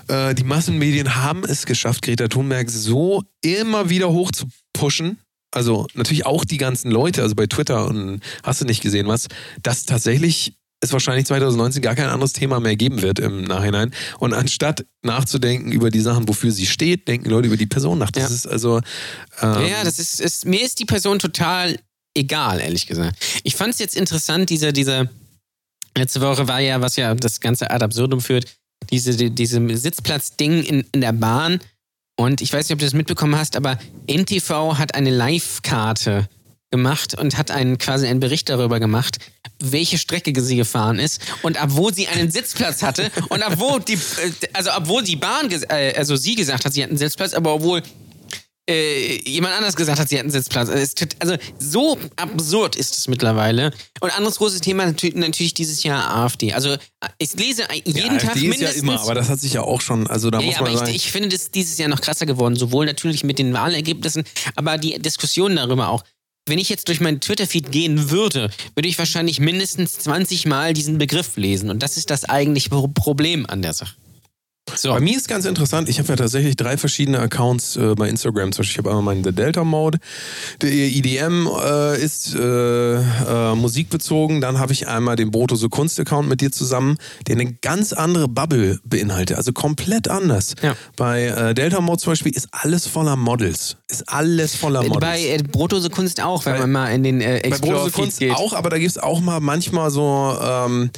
äh, die Massenmedien haben es geschafft, Greta Thunberg so immer wieder hoch zu pushen. Also natürlich auch die ganzen Leute, also bei Twitter und hast du nicht gesehen was, dass tatsächlich es wahrscheinlich 2019 gar kein anderes Thema mehr geben wird im Nachhinein. Und anstatt nachzudenken über die Sachen, wofür sie steht, denken Leute über die Person nach. Das
Ja.
ist also. Ähm,
Ja, das ist, ist, mir ist die Person total egal, ehrlich gesagt. Ich fand es jetzt interessant, diese, diese, letzte Woche war ja, was ja das ganze ad absurdum führt, diese, die, diese Sitzplatz-Ding in, in der Bahn. Und ich weiß nicht, ob du das mitbekommen hast, aber NTV hat eine Live-Karte gemacht und hat einen quasi einen Bericht darüber gemacht, welche Strecke sie gefahren ist und ab wo sie einen Sitzplatz hatte und ab wo die, äh, also obwohl die Bahn, äh, also sie gesagt hat, sie hat einen Sitzplatz, aber obwohl äh, jemand anders gesagt hat, sie hat einen Sitzplatz. Also, tut- also so absurd ist es mittlerweile. Und anderes großes Thema natürlich, natürlich dieses Jahr AfD. Also ich lese jeden
ja,
Tag
AfD ist
mindestens.
ja immer, aber das hat sich ja auch schon, also da
Ja,
muss man
aber ich, ich finde das dieses Jahr noch krasser geworden, sowohl natürlich mit den Wahlergebnissen, aber die Diskussion darüber auch. Wenn ich jetzt durch meinen Twitter-Feed gehen würde, würde ich wahrscheinlich mindestens 20 Mal diesen Begriff lesen. Und das ist das eigentliche Pro- Problem an der Sache. So.
Bei mir ist ganz interessant, ich habe ja tatsächlich drei verschiedene Accounts äh, bei Instagram. Zum Beispiel, ich habe einmal meinen The Delta Mode, der EDM äh, ist äh, äh, musikbezogen. Dann habe ich einmal den Broto so Kunst Account mit dir zusammen, der eine ganz andere Bubble beinhaltet, also komplett anders.
Ja.
Bei äh, Delta Mode zum Beispiel ist alles voller Models. Ist alles voller Models.
Bei äh, Brotose Kunst auch, wenn
Bei-
man mal in den äh,
Bei
Explore
Brose
Feed
Kunst
geht.
auch, aber da gibt's auch mal manchmal so, ähm,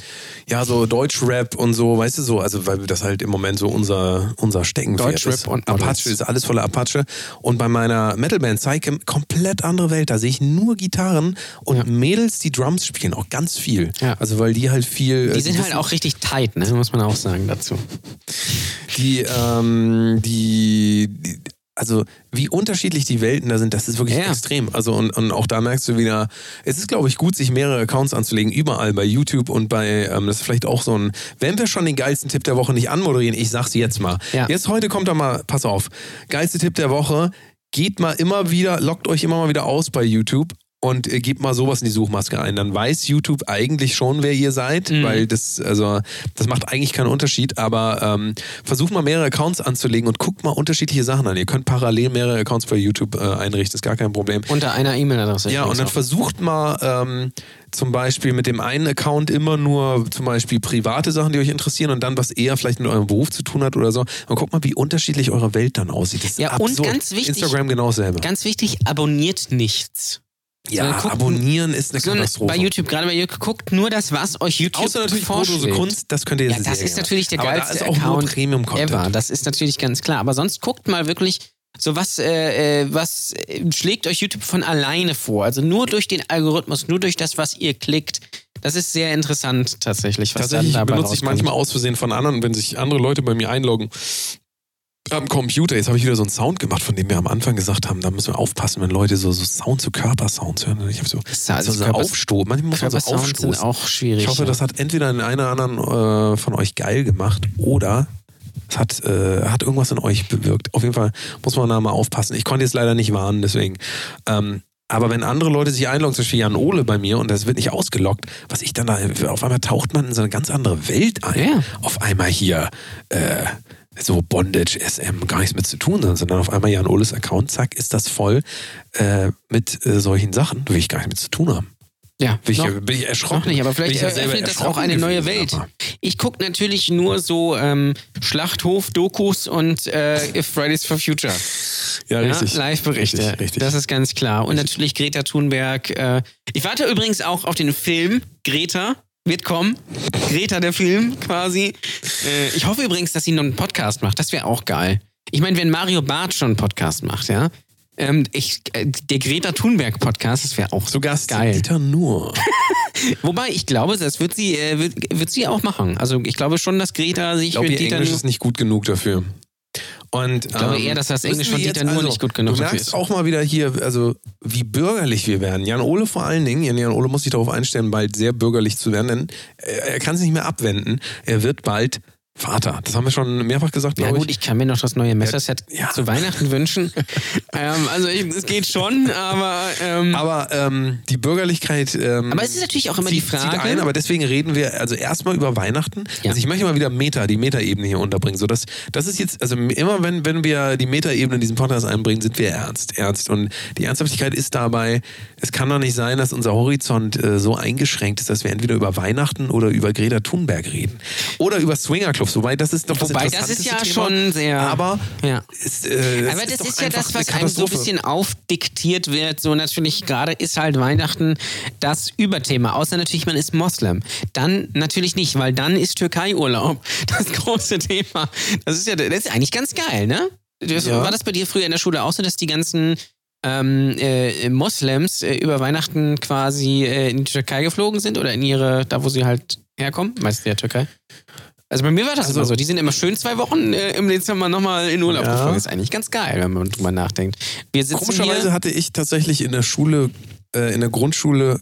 ja, so Deutschrap und so, weißt du so, also weil das halt im Moment so unser, unser Steckenpferd
Deutschrap
ist.
und Models.
Apache ist alles voller Apache. Und bei meiner Metalband Psychem komplett andere Welt. Da sehe ich nur Gitarren und
Ja.
Mädels, die Drums spielen, auch ganz viel.
Ja.
Also weil die halt viel.
Die sind halt auch richtig tight, ne? muss man auch sagen dazu.
die, ähm, die, die, also wie unterschiedlich die Welten da sind, das ist wirklich
Ja.
extrem. Also und, und auch da merkst du wieder, es ist glaube ich gut, sich mehrere Accounts anzulegen, überall bei YouTube und bei, ähm, das ist vielleicht auch so ein, wenn wir schon den geilsten Tipp der Woche nicht anmoderieren, ich sag's jetzt mal.
Ja.
Jetzt heute kommt da mal, pass auf, geilste Tipp der Woche, geht mal immer wieder, lockt euch immer mal wieder aus bei YouTube. Und äh, gebt mal sowas in die Suchmaske ein. Dann weiß YouTube eigentlich schon, wer ihr seid,
Mhm.
weil das, also, das macht eigentlich keinen Unterschied. Aber ähm, versucht mal mehrere Accounts anzulegen und guckt mal unterschiedliche Sachen an. Ihr könnt parallel mehrere Accounts bei YouTube äh, einrichten, ist gar kein Problem.
Unter einer E-Mail-Adresse.
Ja, und dann
auch.
versucht mal ähm, zum Beispiel mit dem einen Account immer nur zum Beispiel private Sachen, die euch interessieren und dann was eher vielleicht mit eurem Beruf zu tun hat oder so. Und guckt mal, wie unterschiedlich eure Welt dann aussieht. Das ist
Ja, und
absurd.
ganz wichtig-
Instagram genau dasselbe.
Ganz wichtig, abonniert nichts.
Ja,
guckt-
abonnieren ist eine
Sondern
Katastrophe.
bei YouTube, gerade bei YouTube, guckt nur das, was euch YouTube
Außer natürlich
vorschlägt.
Brotdose Kunst, das könnt ihr
Ja,
jetzt
das
sehr
ist natürlich der
Aber
geilste
da ist auch
Account
nur Premium-Content.
ever. Das ist natürlich ganz klar. Aber sonst guckt mal wirklich, so was, äh, äh, was äh, schlägt euch YouTube von alleine vor. Also nur durch den Algorithmus, nur durch das, was ihr klickt. Das ist sehr interessant tatsächlich, was
Tatsächlich
dann dabei
benutze ich
rauskommt.
manchmal aus Versehen von anderen, wenn sich andere Leute bei mir einloggen am Computer. Jetzt habe ich wieder so einen Sound gemacht, von dem wir am Anfang gesagt haben, da müssen wir aufpassen, wenn Leute so, so Sound zu Körpersounds hören. Ich habe so,
also
so, Aufstoß. Manchmal muss man so aufstoßen.
sind auch schwierig.
Ich hoffe,
ja.
das hat entweder den einen oder anderen äh, von euch geil gemacht oder es hat, äh, hat irgendwas in euch bewirkt. Auf jeden Fall muss man da mal aufpassen. Ich konnte jetzt leider nicht warnen, deswegen. Ähm, aber wenn andere Leute sich einloggen, zum Beispiel Jan Ole bei mir und das wird nicht ausgeloggt, was ich dann da, auf einmal taucht man in so eine ganz andere Welt ein.
Ja.
Auf einmal hier, äh, so Bondage, SM, gar nichts mit zu tun, sondern auf einmal Jan Oles Account, zack, ist das voll äh, mit äh, solchen Sachen, da will ich gar nichts mit zu tun haben.
ja,
Bin ich,
noch-
bin ich erschrocken.
Noch nicht, aber vielleicht
ich ja
äh,
selber
öffnet das auch eine neue Welt.
aber-
Ich gucke natürlich nur so ähm, Schlachthof-Dokus und äh, Fridays for Future.
Ja,
Ja,
richtig.
Live-Berichte.
Richtig, richtig.
Das ist ganz klar. Und natürlich Greta Thunberg. Äh, ich warte übrigens auch auf den Film Greta. Wird kommen. Greta, der Film quasi. Äh, ich hoffe übrigens, dass sie noch einen Podcast macht. Das wäre auch geil. Ich meine, wenn Mario Barth schon einen Podcast macht, ja. Ähm, ich, äh, der Greta Thunberg Podcast, das wäre auch
Zu Gast
geil.
Dieter Nur.
Wobei ich glaube, das wird sie, äh, wird, wird sie auch machen. Also ich glaube schon, dass Greta sich
Ich glaube,
mit
ihr
Dieter
Englisch ist nicht gut genug dafür. Und, ich
glaube eher, dass das Englisch von Dieter Nuhr nicht gut genug
du
dafür
merkst
ist.
auch mal wieder hier, also wie bürgerlich wir werden. Jan Ole vor allen Dingen, Jan, Ole muss sich darauf einstellen, bald sehr bürgerlich zu werden, denn er, er kann es nicht mehr abwenden. Er wird bald Vater. Das haben wir schon mehrfach gesagt,
Ja gut, ich kann mir noch das neue Messerset
Ja.
zu Weihnachten wünschen. ähm, also ich, es geht schon, aber ähm,
Aber ähm, die Bürgerlichkeit. Ähm,
Aber es ist natürlich auch immer die
zieht, Zieht
Frage-
ein, aber deswegen reden wir also erstmal über Weihnachten.
Ja.
Also ich möchte mal wieder Meta, die Meta-Ebene hier unterbringen. So dass, das ist jetzt, also immer wenn, wenn wir die Meta-Ebene in diesen Podcast einbringen, sind wir ernst. Ernst. Und die Ernsthaftigkeit ist dabei, es kann doch nicht sein, dass unser Horizont äh, so eingeschränkt ist, dass wir entweder über Weihnachten oder über Greta Thunberg reden. Oder über Swingerclubs. Wobei das ist doch das
Wobei, das ist
interessanteste
ja
Thema.
schon sehr-
Aber
ja.
ist, äh,
Aber das
doch
ist ja das, was einem so ein bisschen aufdiktiert wird. So natürlich gerade ist halt Weihnachten das Überthema. Außer natürlich, man ist Moslem. Dann natürlich nicht, weil dann ist Türkei-Urlaub das große Thema. Das ist ja das ist eigentlich ganz geil, ne? Das,
Ja.
War das bei dir früher in der Schule auch so, dass die ganzen ähm, äh, Moslems äh, über Weihnachten quasi äh, in die Türkei geflogen sind oder in ihre, da wo sie halt herkommen? Meistens der Türkei. Also bei mir war das
Also-
immer so. Die sind immer schön zwei Wochen äh, im Dezember nochmal in Urlaub
Ja.
geflogen. ist eigentlich ganz geil, wenn man drüber nachdenkt.
Komischerweise hatte ich tatsächlich in der Schule, äh, in der Grundschule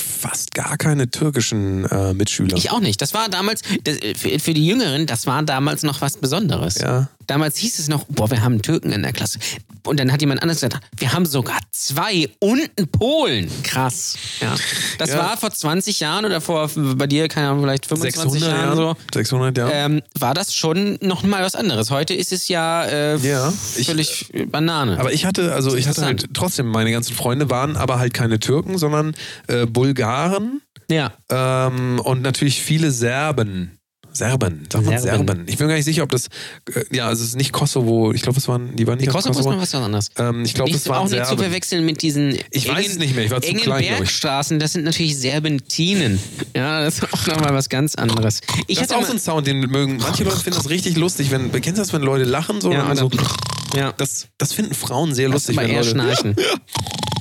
fast gar keine türkischen äh, Mitschüler.
ich auch nicht. Das war damals, das, äh, für, für die Jüngeren, das war damals noch was Besonderes.
ja.
Damals hieß es noch, boah, wir haben einen Türken in der Klasse. Und dann hat jemand anderes gesagt, wir haben sogar zwei und einen Polen. Krass. Ja. Das
Ja.
war vor 20 Jahren oder vor, bei dir, keine Ahnung, vielleicht 25
600
Jahren so.
600 Jahre.
Ähm, war das schon noch mal was anderes. Heute ist es ja, äh,
Ja, ich-
völlig Banane.
aber ich hatte, also ich hatte halt trotzdem, meine ganzen Freunde waren aber halt keine Türken, sondern äh, Bulgaren
ja.
ähm, und natürlich viele Serben. Serben, sagt man
Serben.
Serben. Ich bin gar nicht sicher, ob das, äh, ja, also es ist nicht Kosovo, ich glaube, es waren, die waren nicht
Die Kosovo ist
Kosovo.
noch was anderes.
Ähm, ich glaube, es waren
auch nicht zu
Serben.
verwechseln mit diesen
Ich weiß es nicht mehr, ich war zu
engen
klein.
Bergstraßen, das sind natürlich Serpentinen. Ja, das ist auch nochmal was ganz anderes. Ich
Das ist auch so ein Sound, den mögen. Manche Leute finden das richtig lustig. Wenn, kennst du das, wenn Leute lachen? So,
Ja,
und so,
ja,
das, das finden Frauen sehr lustig, wenn
eher Schnarchen.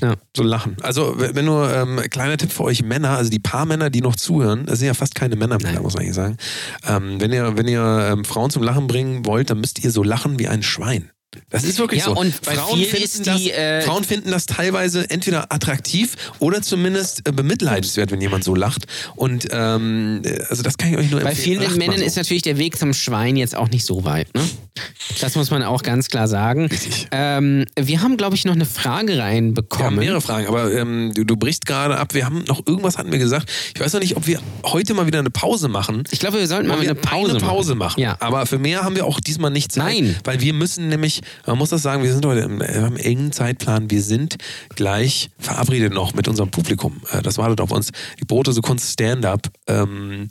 Ja.
so lachen. Also, wenn nur, ähm, kleiner Tipp für euch Männer, also die paar Männer, die noch zuhören, das sind ja fast keine Männer mehr, muss man eigentlich sagen. Ähm, wenn ihr, wenn ihr ähm, Frauen zum Lachen bringen wollt, dann müsst ihr so lachen wie ein Schwein. Das ist wirklich
Ja,
so.
und bei
Frauen, finden
ist
das,
die, äh,
Frauen finden das teilweise entweder attraktiv oder zumindest äh, bemitleidenswert, wenn jemand so lacht. Und ähm, äh, also das kann ich euch nur
Bei
empfehlen.
vielen
Lacht
Männern
so.
ist natürlich der Weg zum Schwein jetzt auch nicht so weit. Ne? Das muss man auch ganz klar sagen.
Richtig.
Ähm, wir haben, glaube ich, noch eine Frage
Wir haben
reinbekommen.
mehrere Fragen, aber ähm, du, du brichst gerade ab. Wir haben noch irgendwas hatten wir gesagt. Ich weiß noch nicht, ob wir heute mal wieder eine Pause machen.
ich glaube, wir sollten mal
wir
eine Pause,
eine Pause machen.
Ja.
Aber für mehr haben wir auch diesmal nicht Zeit.
Nein.
Weil wir müssen nämlich, man muss das sagen, wir sind heute im, haben einen engen Zeitplan. Wir sind gleich verabredet noch mit unserem Publikum. Äh, Das wartet auf uns. Die Brotose Kunst Stand-Up. Ähm,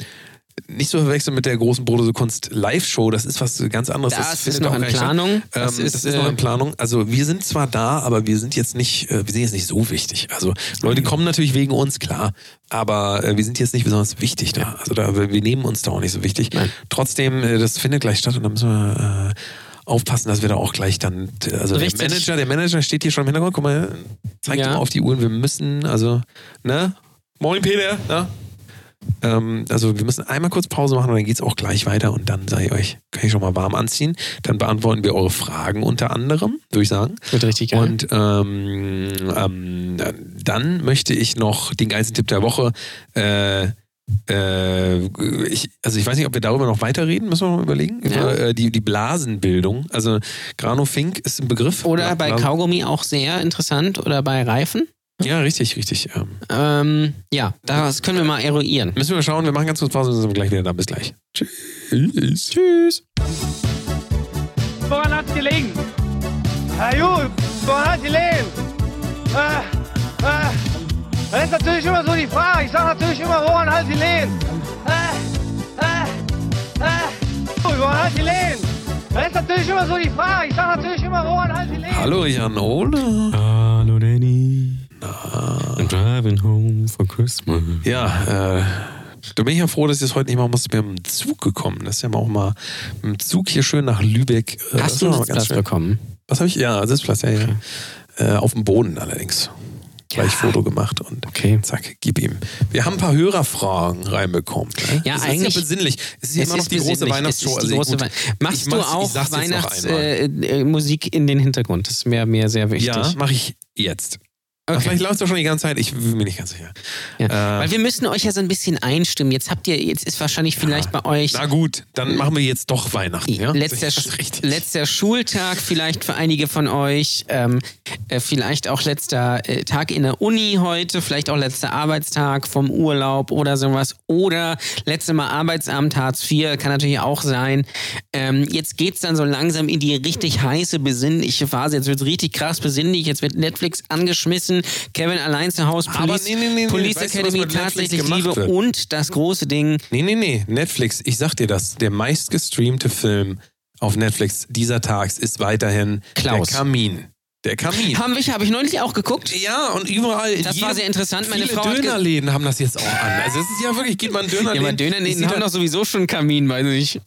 nicht zu verwechseln mit der großen Brotose Kunst Live-Show. Das ist was ganz anderes.
Das ist
findet
noch in. Planung.
Ähm,
Das
das
ist,
ist, noch
äh,
in Planung. Also wir sind zwar da, aber wir sind jetzt nicht, äh, wir sind jetzt nicht so wichtig. Also Leute kommen natürlich wegen uns, klar. Aber äh, wir sind jetzt nicht besonders wichtig da. Also da, wir nehmen uns da auch nicht so wichtig.
Nein.
Trotzdem, äh, das findet gleich statt und da müssen wir äh, aufpassen, dass wir da auch gleich dann, also der. Manager, der Manager steht hier schon im Hintergrund, guck mal, zeigt
Ja.
mal auf die Uhren, wir müssen, also, ne? Moin Peter, ne? Ähm, also wir müssen einmal kurz Pause machen und dann geht es auch gleich weiter und dann sei ich euch, kann ich schon mal warm anziehen. Dann beantworten wir eure Fragen unter anderem, würde ich sagen.
Wird richtig geil.
Und ähm, ähm, dann möchte ich noch den geilsten Tipp der Woche. Äh, ich, also ich weiß nicht, ob wir darüber noch weiterreden, müssen wir mal überlegen.
Ja.
Über äh, die, die Blasenbildung. Also Granofink ist ein Begriff.
Oder bei
Blasen-
Kaugummi auch sehr interessant oder bei Reifen.
Ja, richtig, richtig. Ähm,
Ähm, ja, das können wir mal eruieren.
müssen wir schauen, wir machen ganz kurz Pause und sind wir gleich wieder da. Bis gleich. Tschüss. Tschüss.
Woran hat's gelegen? Ja gut, woran hat's gelegen? Äh, äh, das ist natürlich immer so die Frage. Ich sag natürlich immer, woran hat's gelegen? Äh, äh, äh, gut, woran hat's gelegen? Das ist natürlich immer so die Frage. Ich sag natürlich immer, woran hat's gelegen?
Hallo Jan Ole.
Hallo Danny. I'm driving home for Christmas.
Ja, äh, da bin ich ja froh, dass ich das heute nicht machen musste. Ich bin mit dem Zug gekommen. Das ist ja auch mal mit dem Zug hier schön nach Lübeck. Äh, das
Hast du
war
einen
mal ganz
Sitzplatz
schön.
bekommen?
Was habe ich? Ja, Sitzplatz, ja, ja. Äh, auf dem Boden allerdings. Gleich Foto gemacht und
Okay.
zack, gib ihm. Wir haben ein paar Hörerfragen reinbekommen. Ne?
Ja,
es
eigentlich-
ist ja besinnlich. Es ist ja immer noch die große. Weihnachtsshow. Also
große
gut,
Wei- Machst du auch Weihnachtsmusik äh, äh, in den Hintergrund? Das ist mir, mir sehr wichtig.
Ja, mache ich jetzt.
Okay.
Vielleicht läuft es doch schon die ganze Zeit. Ich bin mir nicht ganz sicher.
Ja.
Äh,
Weil wir müssen euch ja so ein bisschen einstimmen. Jetzt habt ihr, jetzt ist wahrscheinlich vielleicht bei euch
Na gut, dann machen wir jetzt doch Weihnachten. Ja?
letzter, letzter Schultag vielleicht für einige von euch, ähm, äh, vielleicht auch letzter äh, Tag in der Uni heute, vielleicht auch letzter Arbeitstag vom Urlaub oder sowas oder letzte Mal Arbeitsamt Hartz IV, kann natürlich auch sein. Ähm, jetzt geht's dann so langsam in die richtig heiße besinnliche Phase. Jetzt wird richtig krass besinnlich. Jetzt wird Netflix angeschmissen. Kevin allein zu Hause, Police,
nee, nee, nee.
Police
Weißt du,
Academy,
Netflix
tatsächlich Liebe
wird?
und das große Ding.
Nee, nee, nee. Netflix, ich sag dir das. Der meistgestreamte Film auf Netflix dieser Tags ist weiterhin
Klaus.
Der Kamin. Der Kamin.
Haben wir, habe ich neulich auch geguckt.
Ja, und überall.
Das
jedem-
war sehr interessant. Meine Frau
Dönerläden haben das jetzt auch an. Also es ist ja wirklich, geht man Dönerläden.
Ja, aber
Ich
Dönerläden haben doch sowieso schon einen Kamin, weiß ich.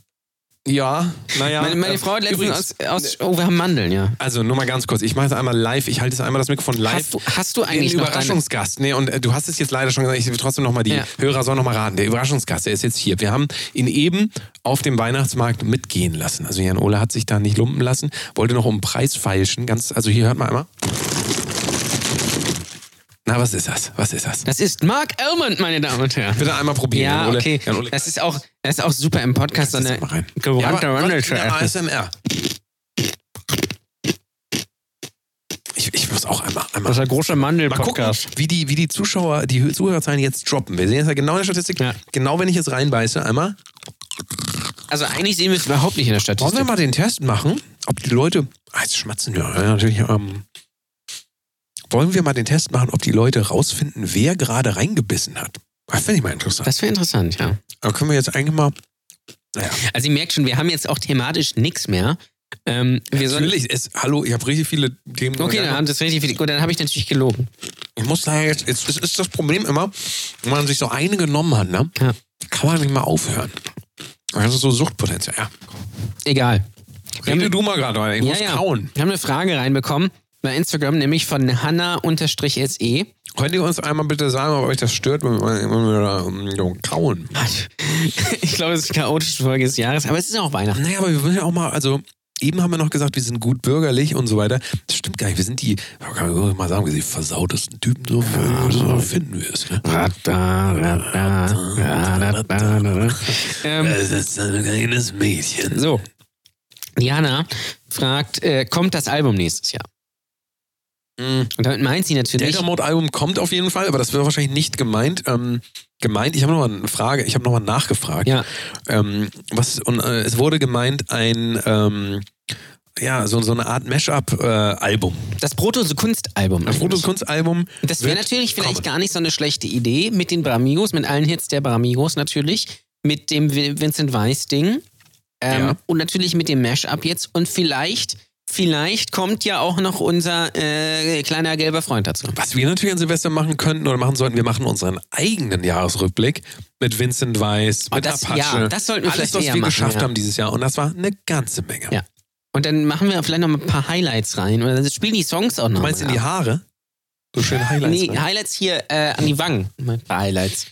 Ja, naja.
Meine, meine
äh,
Frau hat letztens aus, aus. Oh, wir haben Mandeln, ja.
Also nur mal ganz kurz. Ich mache es einmal live. Ich halte es einmal das Mikrofon live.
Hast du, hast du
Den
eigentlich deine,
Überraschungsgast. Nee, und äh, du hast es jetzt leider schon gesagt, ich will trotzdem nochmal, die
Ja.
Hörer sollen nochmal raten. Der Überraschungsgast, der ist jetzt hier. Wir haben ihn eben auf dem Weihnachtsmarkt mitgehen lassen. Also Jan Ole hat sich da nicht lumpen lassen, wollte noch um den Preis feilschen. Ganz, also hier hört mal einmal. Na, was ist das? Was ist das?
Das ist Mark Elmond, meine Damen und Herren.
Bitte einmal probieren.
Ja,
Ole.
okay. Das ist auch, das ist auch super im Podcast, so eine gewandte
ja,
essen.
ASMR. Ich, ich muss auch einmal, einmal.
Das ist der große
Mal gucken,
Mandel-Podcast.
wie die, wie die Zuschauer, die Zuhörerzahlen jetzt droppen. Wir sehen jetzt ja genau in der Statistik.
Ja.
Genau, wenn ich jetzt reinbeiße, einmal.
Also eigentlich sehen wir es überhaupt nicht in der
Wollen wir
Statistik.
mal den Test machen, ob die Leute. Ah, jetzt schmatzen wir. Ja, natürlich. Ähm, wollen wir mal den Test machen, ob die Leute rausfinden, wer gerade reingebissen hat? Das finde ich mal interessant.
Das wäre interessant, ja.
Da können wir jetzt eigentlich mal. Naja,
Also ihr merkt schon, wir haben jetzt auch thematisch nichts mehr. Ähm, wir sollen,
natürlich. Es, hallo, ich habe richtig viele Themen.
okay, dann haben das richtig viel. Gut, dann habe ich natürlich gelogen.
Ich muss da jetzt. Es ist, ist das Problem immer, wenn man sich so eine genommen hat, ne?
Ja.
Kann man nicht mal aufhören. Das ist so Suchtpotenzial. Ja.
Egal.
Rede
haben,
du mal gerade, ich muss kauen.
wir haben eine Frage reinbekommen bei Instagram, nämlich von Hanna-SE.
Könnt ihr uns einmal bitte sagen, ob euch das stört, wenn wir, wenn wir da um, so kauen?
Ich glaube, es ist die chaotische Folge des Jahres, aber es ist auch Weihnachten.
Naja, aber wir müssen ja auch mal, also eben haben wir noch gesagt, wir sind gut bürgerlich und so weiter. Das stimmt gar nicht. Wir sind die, kann man mal sagen, wir sind die versautesten Typen, so, so finden wir es. Ne?
Ähm,
Es ist ein kleines Mädchen.
so, Diana fragt, äh, kommt das Album nächstes Jahr?
Mhm.
Und damit meint sie natürlich,
Delta Mode Album kommt auf jeden Fall, aber das wird wahrscheinlich nicht gemeint. Ähm, gemeint, ich habe nochmal eine Frage, ich habe nochmal nachgefragt.
ja,
Ähm, was, und äh, es wurde gemeint, ein, ähm, ja, so, so eine Art Mashup-Album.
das Proto-Kunstalbum.
ein Fotokunstalbum.
Das wäre natürlich vielleicht
kommen.
gar nicht so eine schlechte Idee mit den Bramigos, mit allen Hits der Bramigos natürlich, mit dem Vi- Vincent Weiss-Ding ähm,
Ja.
und natürlich mit dem Mashup jetzt und vielleicht, vielleicht kommt ja auch noch unser äh, kleiner gelber Freund dazu.
Was wir natürlich an Silvester machen könnten oder machen sollten, wir machen unseren eigenen Jahresrückblick mit Vincent Weiss,
Oh,
mit
das-
Apache.
ja, das sollten wir
Alles, was wir
machen,
geschafft
ja.
haben dieses Jahr. Und das war eine ganze Menge.
Ja. Und dann machen wir vielleicht noch mal ein paar Highlights rein oder dann spielen die Songs auch noch.
Du meinst in die. Haare? So schön Highlights.
Nee,
ne?
Highlights hier äh, an die Wangen. Ein paar Highlights.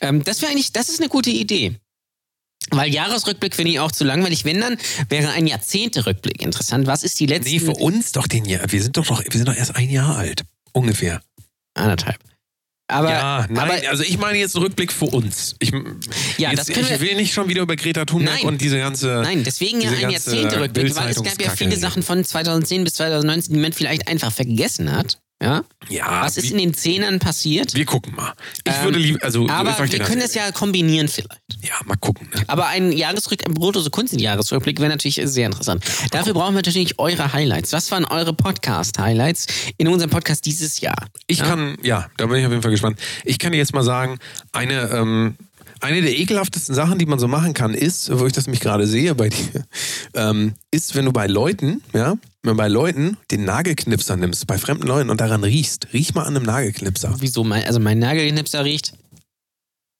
Ähm, das wäre eigentlich, das ist eine gute Idee. Weil Jahresrückblick finde ich auch zu langweilig. Wenn dann, wäre ein Jahrzehnte-Rückblick interessant. Was ist die letzten
Nee, für uns doch den Jahr. Wir sind doch noch, wir sind doch erst ein Jahr alt. Ungefähr.
anderthalb? Aber,
ja, nein,
aber
also ich meine jetzt einen Rückblick für uns. Ich,
Ja,
jetzt, ich will nicht schon wieder über Greta Thunberg
Nein.
und diese ganze.
nein, deswegen ja ein Jahrzehnte-Rückblick, weil es gab ja viele. Sachen von 2010 bis 2019, die man vielleicht einfach vergessen hat. Ja?
Ja,
Was ist
wie-
in den Zehnern passiert?
Wir gucken mal. Ich
Ähm,
würde lieber, also
aber wir können das ja kombinieren vielleicht.
Ja, mal gucken. Ne?
Aber ein Jahresrück, ein Brutto so Kunst-Jahresrückblick wäre natürlich sehr interessant. Dafür brauchen wir natürlich eure Highlights. Was waren eure Podcast-Highlights in unserem Podcast dieses Jahr?
Ich kann, ja, da bin ich auf jeden Fall gespannt. Ich kann dir jetzt mal sagen, eine, ähm, eine der ekelhaftesten Sachen, die man so machen kann, ist, wo ich das mich gerade sehe bei dir, ähm, ist, wenn du bei Leuten, ja, wenn bei Leuten den Nagelknipser nimmst, bei fremden Leuten und daran riechst. Riech mal an einem Nagelknipser.
Wieso? Mein, also mein Nagelknipser riecht.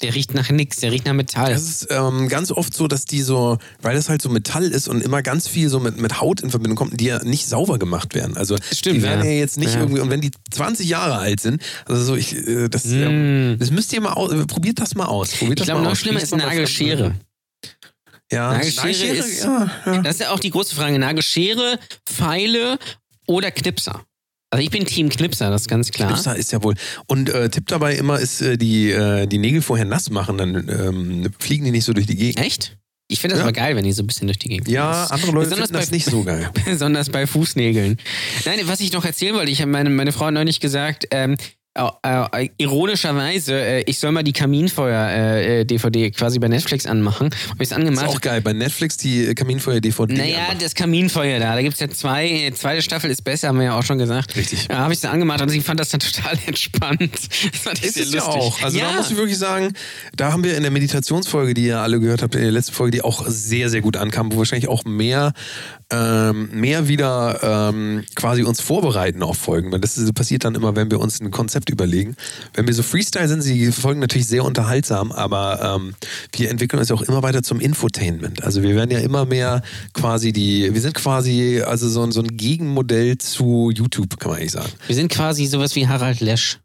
Der riecht nach nix, der riecht nach Metall.
Das ist ähm, ganz oft so, dass die so, weil das halt so Metall ist und immer ganz viel so mit, mit Haut in Verbindung kommt, die ja nicht sauber gemacht werden. Also
Stimmt,
die werden ja,
ja.
jetzt nicht
Ja.
irgendwie, und wenn die 20 Jahre alt sind, also so, ich, äh, das, ähm,
Mm.
das müsst ihr mal aus, probiert das mal aus. Probiert
Ich
das
glaube, noch
aus.
schlimmer
Riecht
ist Nagelschere.
Ja,
Nagelschere ist-
ja, ja.
Das ist ja auch die große Frage. Nagelschere, Pfeile oder Knipser? Also ich bin Team Knipser, das ist ganz klar.
Knipser ist ja wohl. Und äh, Tipp dabei immer ist, äh, die, äh, die Nägel vorher nass machen, dann ähm, fliegen die nicht so durch die Gegend.
Echt? Ich finde das
Ja.
aber geil, wenn die so ein bisschen durch die Gegend
Ja,
fliegen.
andere Leute
Besonders
finden das
bei-
nicht so geil.
Besonders bei Fußnägeln. Nein, was ich noch erzählen wollte, ich habe meine, meine Frau neulich gesagt, ähm, äh, äh, ironischerweise, äh, ich soll mal die Kaminfeuer-DVD quasi bei Netflix anmachen. Habe ich es
Ist
angemacht.
auch geil. Bei Netflix die Kaminfeuer-DVD.
Naja,
anmachen.
das Kaminfeuer da. Da gibt es ja zwei. Zweite Staffel ist besser, haben wir ja auch schon gesagt.
Richtig.
Da habe ich es angemacht und sie fand das dann total entspannt. Das fand ich
Ist
sehr
es ja
lustig.
auch. Also
ja.
da muss ich wirklich sagen, da haben wir in der Meditationsfolge, die ihr alle gehört habt, in der letzten Folge, die auch sehr, sehr gut ankam, wo wahrscheinlich auch mehr, ähm, mehr wieder ähm, quasi uns vorbereiten auf Folgen. Weil das passiert dann immer, wenn wir uns ein Konzept überlegen. Wenn wir so Freestyle sind, sind die Folgen natürlich sehr unterhaltsam, aber ähm, wir entwickeln uns auch immer weiter zum Infotainment. Also wir werden ja immer mehr quasi die, wir sind quasi also so, ein- so ein Gegenmodell zu YouTube, kann man eigentlich sagen.
wir sind quasi sowas wie Harald Lesch.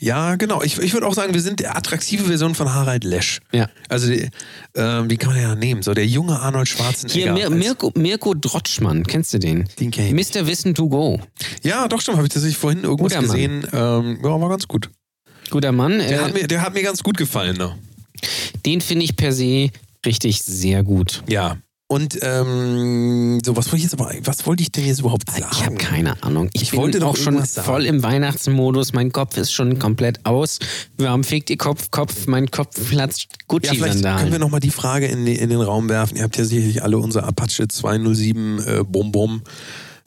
Ja, genau. Ich, ich würde auch sagen, wir sind die attraktive Version von Harald Lesch.
Ja.
Also, die, ähm, wie kann man den ja nehmen? So der junge Arnold Schwarzenegger.
Hier, Mir, Mirko, Mirko Drotschmann, kennst du den?
Den kenn ich.
Mr. Wissen to Go.
Ja, doch, stimmt. Habe ich tatsächlich vorhin irgendwas
Guter Mann.
gesehen. Ähm, ja, war ganz gut.
Guter Mann.
Der,
äh,
hat mir, der hat mir ganz gut gefallen. Ne?
den finde ich per se richtig sehr gut.
Ja. Und ähm, so, was wollte ich jetzt aber, was wollte ich denn jetzt überhaupt sagen?
Ich habe keine Ahnung. Ich,
Ich
bin
wollte doch
auch schon
sagen.
voll im Weihnachtsmodus. Mein Kopf ist schon komplett aus. Warum fegt ihr Kopf, Kopf? Mein Kopf platzt
Ja, vielleicht können wir nochmal die Frage in, die, in den Raum werfen. Ihr habt ja sicherlich alle unser Apache 207 äh, Bum Bum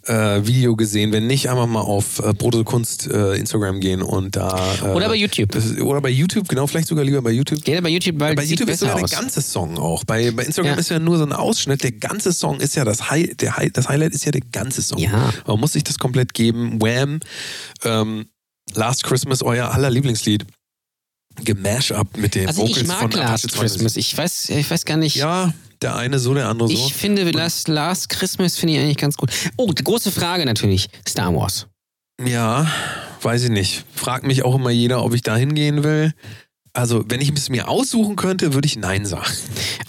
äh, Video gesehen. Wenn nicht, einfach mal auf äh, Protokunst äh, Instagram gehen und da. Äh,
Oder bei YouTube.
Das oder bei YouTube, genau, vielleicht sogar lieber bei YouTube.
Geht aber YouTube bald
bei
sieht
YouTube ist sogar
aus.
der ganze Song auch. Bei, bei Instagram
Ja.
ist ja nur so ein Ausschnitt. Der ganze Song ist ja das High, der High, das Highlight ist ja der ganze Song.
Ja.
Man muss sich das komplett geben. Wham, ähm, Last Christmas, euer aller Lieblingslied. Gemash up mit den
also
Vocals
ich
von
mag Last
Apache 207.
Christmas. Ich weiß, ich weiß gar nicht.
Ja, der eine so, der andere so.
Ich finde Last, Last Christmas finde ich eigentlich ganz gut. Oh, die große Frage natürlich. Star Wars.
Ja, weiß ich nicht. Fragt mich auch immer jeder, ob ich da hingehen will. Also, wenn ich es mir aussuchen könnte, würde ich Nein sagen.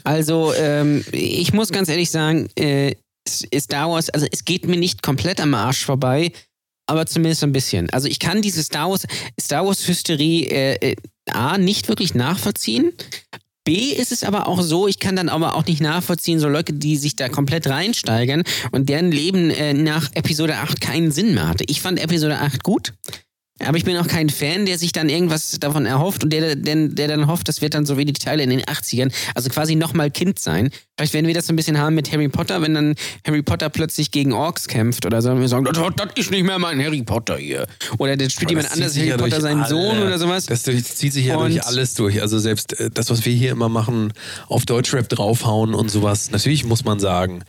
Also, ähm, ich muss ganz ehrlich sagen, äh, Star Wars, also es geht mir nicht komplett am Arsch vorbei, aber zumindest ein bisschen. Also ich kann diese Star Wars, Star Wars Hysterie äh, äh, A nicht wirklich nachvollziehen. B ist es aber auch so, ich kann dann aber auch nicht nachvollziehen, so Leute, die sich da komplett reinsteigern und deren Leben äh, nach Episode 8 keinen Sinn mehr hatte. Ich fand Episode 8 gut. Aber ich bin auch kein Fan, der sich dann irgendwas davon erhofft und der, der, der dann hofft, das wird dann so wie die Teile in den 80ern, also quasi nochmal Kind sein. Vielleicht werden wir das so ein bisschen haben mit Harry Potter, wenn dann Harry Potter plötzlich gegen Orks kämpft oder so. Und wir sagen, das, das ist nicht mehr mein Harry Potter hier. Oder dann spielt jemand anders Harry
ja
Potter seinen
alle-
Sohn oder sowas.
Das durch, zieht sich ja
Und-
durch alles durch. Also selbst äh, das, was wir hier immer machen, auf Deutschrap draufhauen und sowas. Natürlich muss man sagen,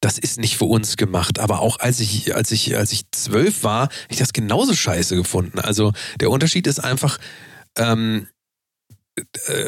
das ist nicht für uns gemacht. Aber auch als ich, als ich, als ich zwölf war, habe ich das genauso scheiße gefunden. Also der Unterschied ist einfach, ähm, äh,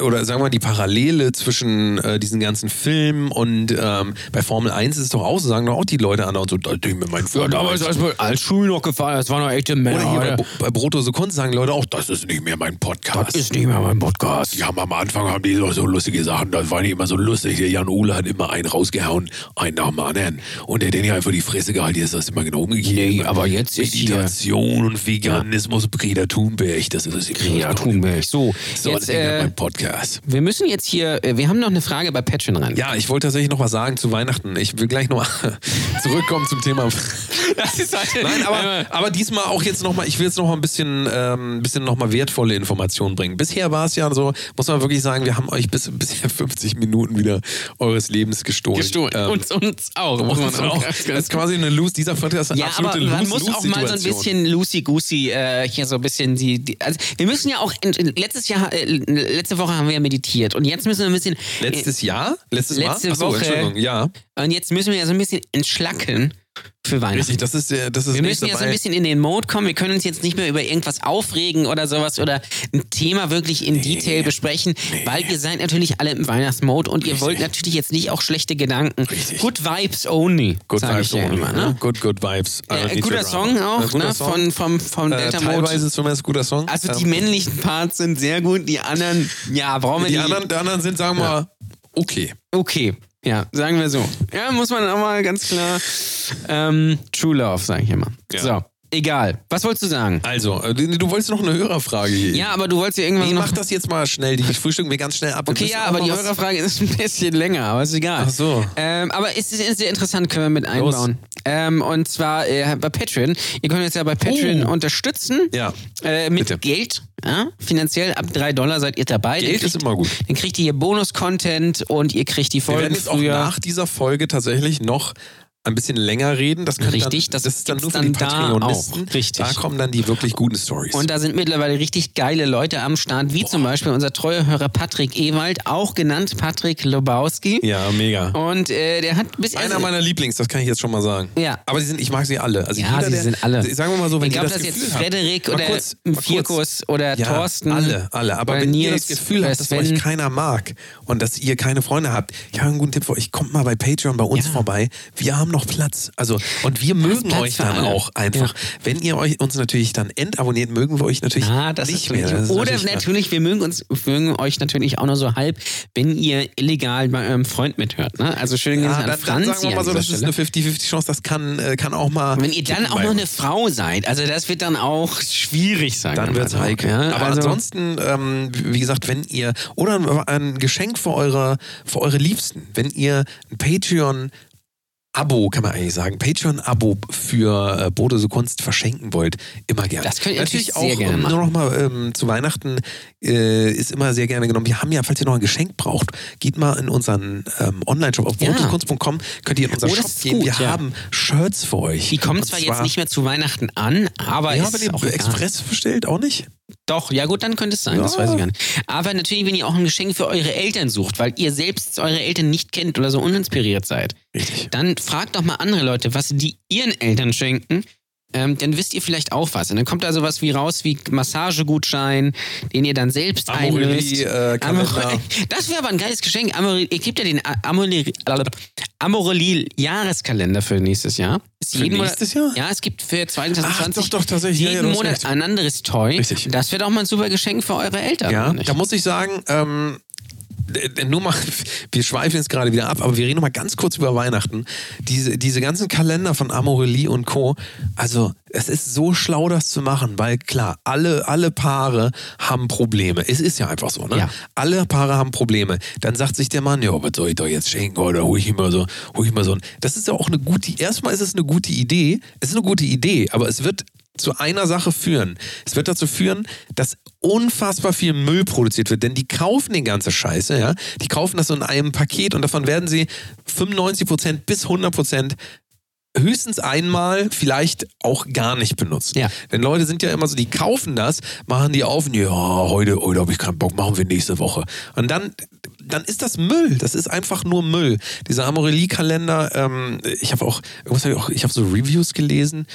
oder sagen wir mal, die Parallele zwischen äh, diesen ganzen Filmen und ähm, bei Formel 1 ist es doch auch so, sagen doch auch die Leute an und so, da ich mir mein Formel 1
mir als Schul noch gefallen, das waren noch echte Männer.
oder hier bei, Bo- bei Brotto so Kunst sagen Leute auch, das ist nicht mehr mein Podcast.
ist nicht mehr mein Podcast.
Die haben am Anfang haben die so, lustige Sachen, das war nicht immer so lustig. Der Jan Ole hat immer einen rausgehauen, einen nach dem anderen. Und der Danny hat einfach die Fresse gehalten, jetzt ist das immer genau umgekehrt.
Nee, aber jetzt ist hier-
Meditation und Veganismus, Greta Thunberg, das ist das
Ja, Thunberg. So,
So,
jetzt,
das ist
äh,
mein Podcast.
wir müssen jetzt hier, äh, wir haben noch eine Frage bei Patreon rein.
Ja, ich wollte tatsächlich noch was sagen zu Weihnachten. Ich will gleich noch zurückkommen zum Thema.
das ist halt,
Nein, aber, aber diesmal auch jetzt noch mal, ich will jetzt noch mal ein bisschen, ähm, bisschen noch mal wertvolle Informationen bringen. Bisher war es ja so, muss man wirklich sagen, wir haben euch bis, bisher 50 Minuten wieder eures Lebens gestohlen.
gestohlen.
Ähm,
uns, uns auch, muss man auch.
Das ist quasi eine Lose, dieser Podcast ist eine
Ja, aber
absolute
man
Lose,
muss auch mal so ein bisschen loosey-goosey äh, hier so ein bisschen die, die also wir müssen ja auch in, in, letztes Jahr äh, letzte Woche haben wir ja meditiert und jetzt müssen wir ein bisschen
Letztes Jahr? Letztes
Letzte
Mal? Achso,
Woche.
Entschuldigung, ja.
und jetzt müssen wir ja so ein bisschen entschlacken für Weihnachten.
Richtig, das ist der, das ist
Wir müssen ja so ein bisschen in den Mode kommen. Wir können uns jetzt nicht mehr über irgendwas aufregen oder sowas oder ein Thema wirklich in Detail besprechen, weil ihr seid natürlich alle im Weihnachtsmode und ihr wollt natürlich jetzt nicht auch schlechte Gedanken.
Richtig.
Good Vibes only.
Good Vibes
ja
only,
immer,
ne?
ne?
Good, good Vibes.
Äh,
Also
guter Song auch,
Ein guter
ne?
Song.
Von, vom, vom
äh,
Delta
teilweise
Mode.
ist zumindest ein guter Song.
Also die
Ähm,
männlichen Parts sind sehr gut, die anderen, ja, brauchen wir
die
nicht.
anderen, die anderen sind, sagen wir mal, okay.
Okay, ja, sagen wir so. Ja, muss man auch mal ganz klar. Ähm, True Love, sage ich immer.
Ja.
So. Egal. Was wolltest du sagen?
Also, äh, du, wolltest noch eine Hörerfrage hier.
Ja, aber du wolltest ja irgendwann
Ich mach das jetzt mal schnell. Die frühstücken wir ganz schnell ab. Wir
Okay, ja,
auch
aber die Hörerfrage ist ein bisschen länger, aber ist egal.
Ach so.
Ähm, aber es ist sehr interessant, können wir mit einbauen. Ähm, und zwar äh, bei Patreon. Ihr könnt uns ja bei Patreon
Oh.
unterstützen.
Ja.
Äh, mit
Bitte.
Geld. Ja? Finanziell ab 3 Dollar seid ihr dabei.
Geld
kriegt-
ist immer gut.
Dann kriegt ihr hier Bonus-Content und ihr kriegt die
Wir
Folgen
werden jetzt auch
früher.
nach dieser Folge tatsächlich noch ein bisschen länger reden. Das
Richtig,
dann,
das
das ist dann nur für die
dann da
Patreonisten.
auch. Richtig.
Da kommen dann die wirklich guten Stories.
Und da sind mittlerweile richtig geile Leute am Start, wie zum Beispiel unser treuer Hörer Patrick Ewald, auch genannt Patrick Lobowski.
ja, mega.
Und äh, der hat bis
Einer meiner Lieblings, das kann ich jetzt schon mal sagen.
Ja.
Aber die sind, ich mag sie alle. Also
Ja,
jeder,
sie sind alle.
Sagen wir mal so, wenn ihr
ob
das
das
Gefühl
jetzt Frederik oder
kurz-
Vierkus oder
ja,
Thorsten
Alle, alle. Aber wenn ihr
Nils
das Gefühl habt, dass
Sven.
euch keiner mag und dass ihr keine Freunde habt, ich habe einen guten Tipp für euch. Kommt mal bei Patreon bei uns
Ja.
vorbei. Wir haben noch Platz. Also, und wir mögen
Platz
euch dann auch einfach.
Ja.
Wenn ihr euch uns natürlich dann entabonniert, mögen wir euch natürlich
das
nicht
ist
mehr. Das ist
Oder
natürlich-
natürlich, wir mögen uns, mögen euch natürlich auch nur so halb, wenn ihr illegal bei eurem Freund mithört. Ne? Also schönen Grüße
Ja,
an
dann, dann
Franzi
sagen wir mal so, das ist
Stelle.
eine 50-50-Chance, das kann, äh, kann auch mal.
Wenn ihr dann auch noch eine Frau seid, also das wird dann auch schwierig sein.
Dann wird's heikel.
Ja,
Aber
also,
ansonsten, ähm, wie gesagt, wenn ihr, oder ein, ein Geschenk für eure, für eure Liebsten, wenn ihr ein Patreon Abo, kann man eigentlich sagen, Patreon-Abo für äh, Bodose Kunst verschenken wollt, immer gerne.
Das könnt ihr
natürlich
natürlich sehr
auch,
gerne
ähm. Nur noch mal ähm, zu Weihnachten äh, ist immer sehr gerne genommen. Wir haben ja, falls ihr noch ein Geschenk braucht, geht mal in unseren ähm, Online-Shop auf
Ja.
bodosekunst.com, könnt ihr in unseren
Oh,
Shop gehen.
gut,
Wir
ja.
haben Shirts für euch.
die kommen
Und
zwar jetzt nicht mehr zu Weihnachten an, aber
Ja,
ist
wenn ihr
auch.
Express bestellt, auch nicht?
Doch, ja gut, dann könnte es sein, das
Ja.
weiß ich gar nicht. Aber natürlich, wenn ihr auch ein Geschenk für eure Eltern sucht, weil ihr selbst eure Eltern nicht kennt oder so uninspiriert seid,
Richtig.
dann fragt doch mal andere Leute, was die ihren Eltern schenken. Ähm, dann wisst ihr vielleicht auch was. Und dann kommt da sowas wie raus wie Massagegutschein, den ihr dann selbst einlöst.
Äh.
Amore- das wäre aber ein geiles Geschenk. Amorelie, ihr kriegt ja den A- Amorelie, Amorelie Jahreskalender für nächstes Jahr. Ist
Für nächstes Jahr?
Ja, es gibt für 2020
Ach, doch, doch, tatsächlich. Ja, ja,
jeden
du hast
Monat ein anderes Toy.
Richtig.
Das wäre doch mal ein super Geschenk für eure Eltern.
Ja, da muss ich sagen, ähm, nur mal, wir schweifen jetzt gerade wieder ab, aber wir reden noch mal ganz kurz über Weihnachten. Diese, diese ganzen Kalender von Amorelie und Co. Also, es ist so schlau, das zu machen, weil klar, alle, alle Paare haben Probleme. Es ist ja einfach so, ne?
Ja.
Alle Paare haben Probleme. Dann sagt sich der Mann, ja, was soll ich doch jetzt schenken oder hol ich immer so, hol ich mal so. ein- Das ist ja auch eine gute, erstmal ist es eine gute Idee. Es ist eine gute Idee, aber es wird zu einer Sache führen. Es wird dazu führen, dass unfassbar viel Müll produziert wird, denn die kaufen den ganze Scheiße, ja. Die kaufen das so in einem Paket und davon werden sie 95% bis 100% höchstens einmal, vielleicht auch gar nicht benutzen.
Ja.
Denn Leute sind ja immer so, die kaufen das, machen die auf und ja, heute, heute habe ich keinen Bock, machen wir nächste Woche. Und dann, dann ist das Müll. Das ist einfach nur Müll. Dieser Amorelie-Kalender, ähm, ich habe auch, irgendwas hab ich auch, ich habe so Reviews gelesen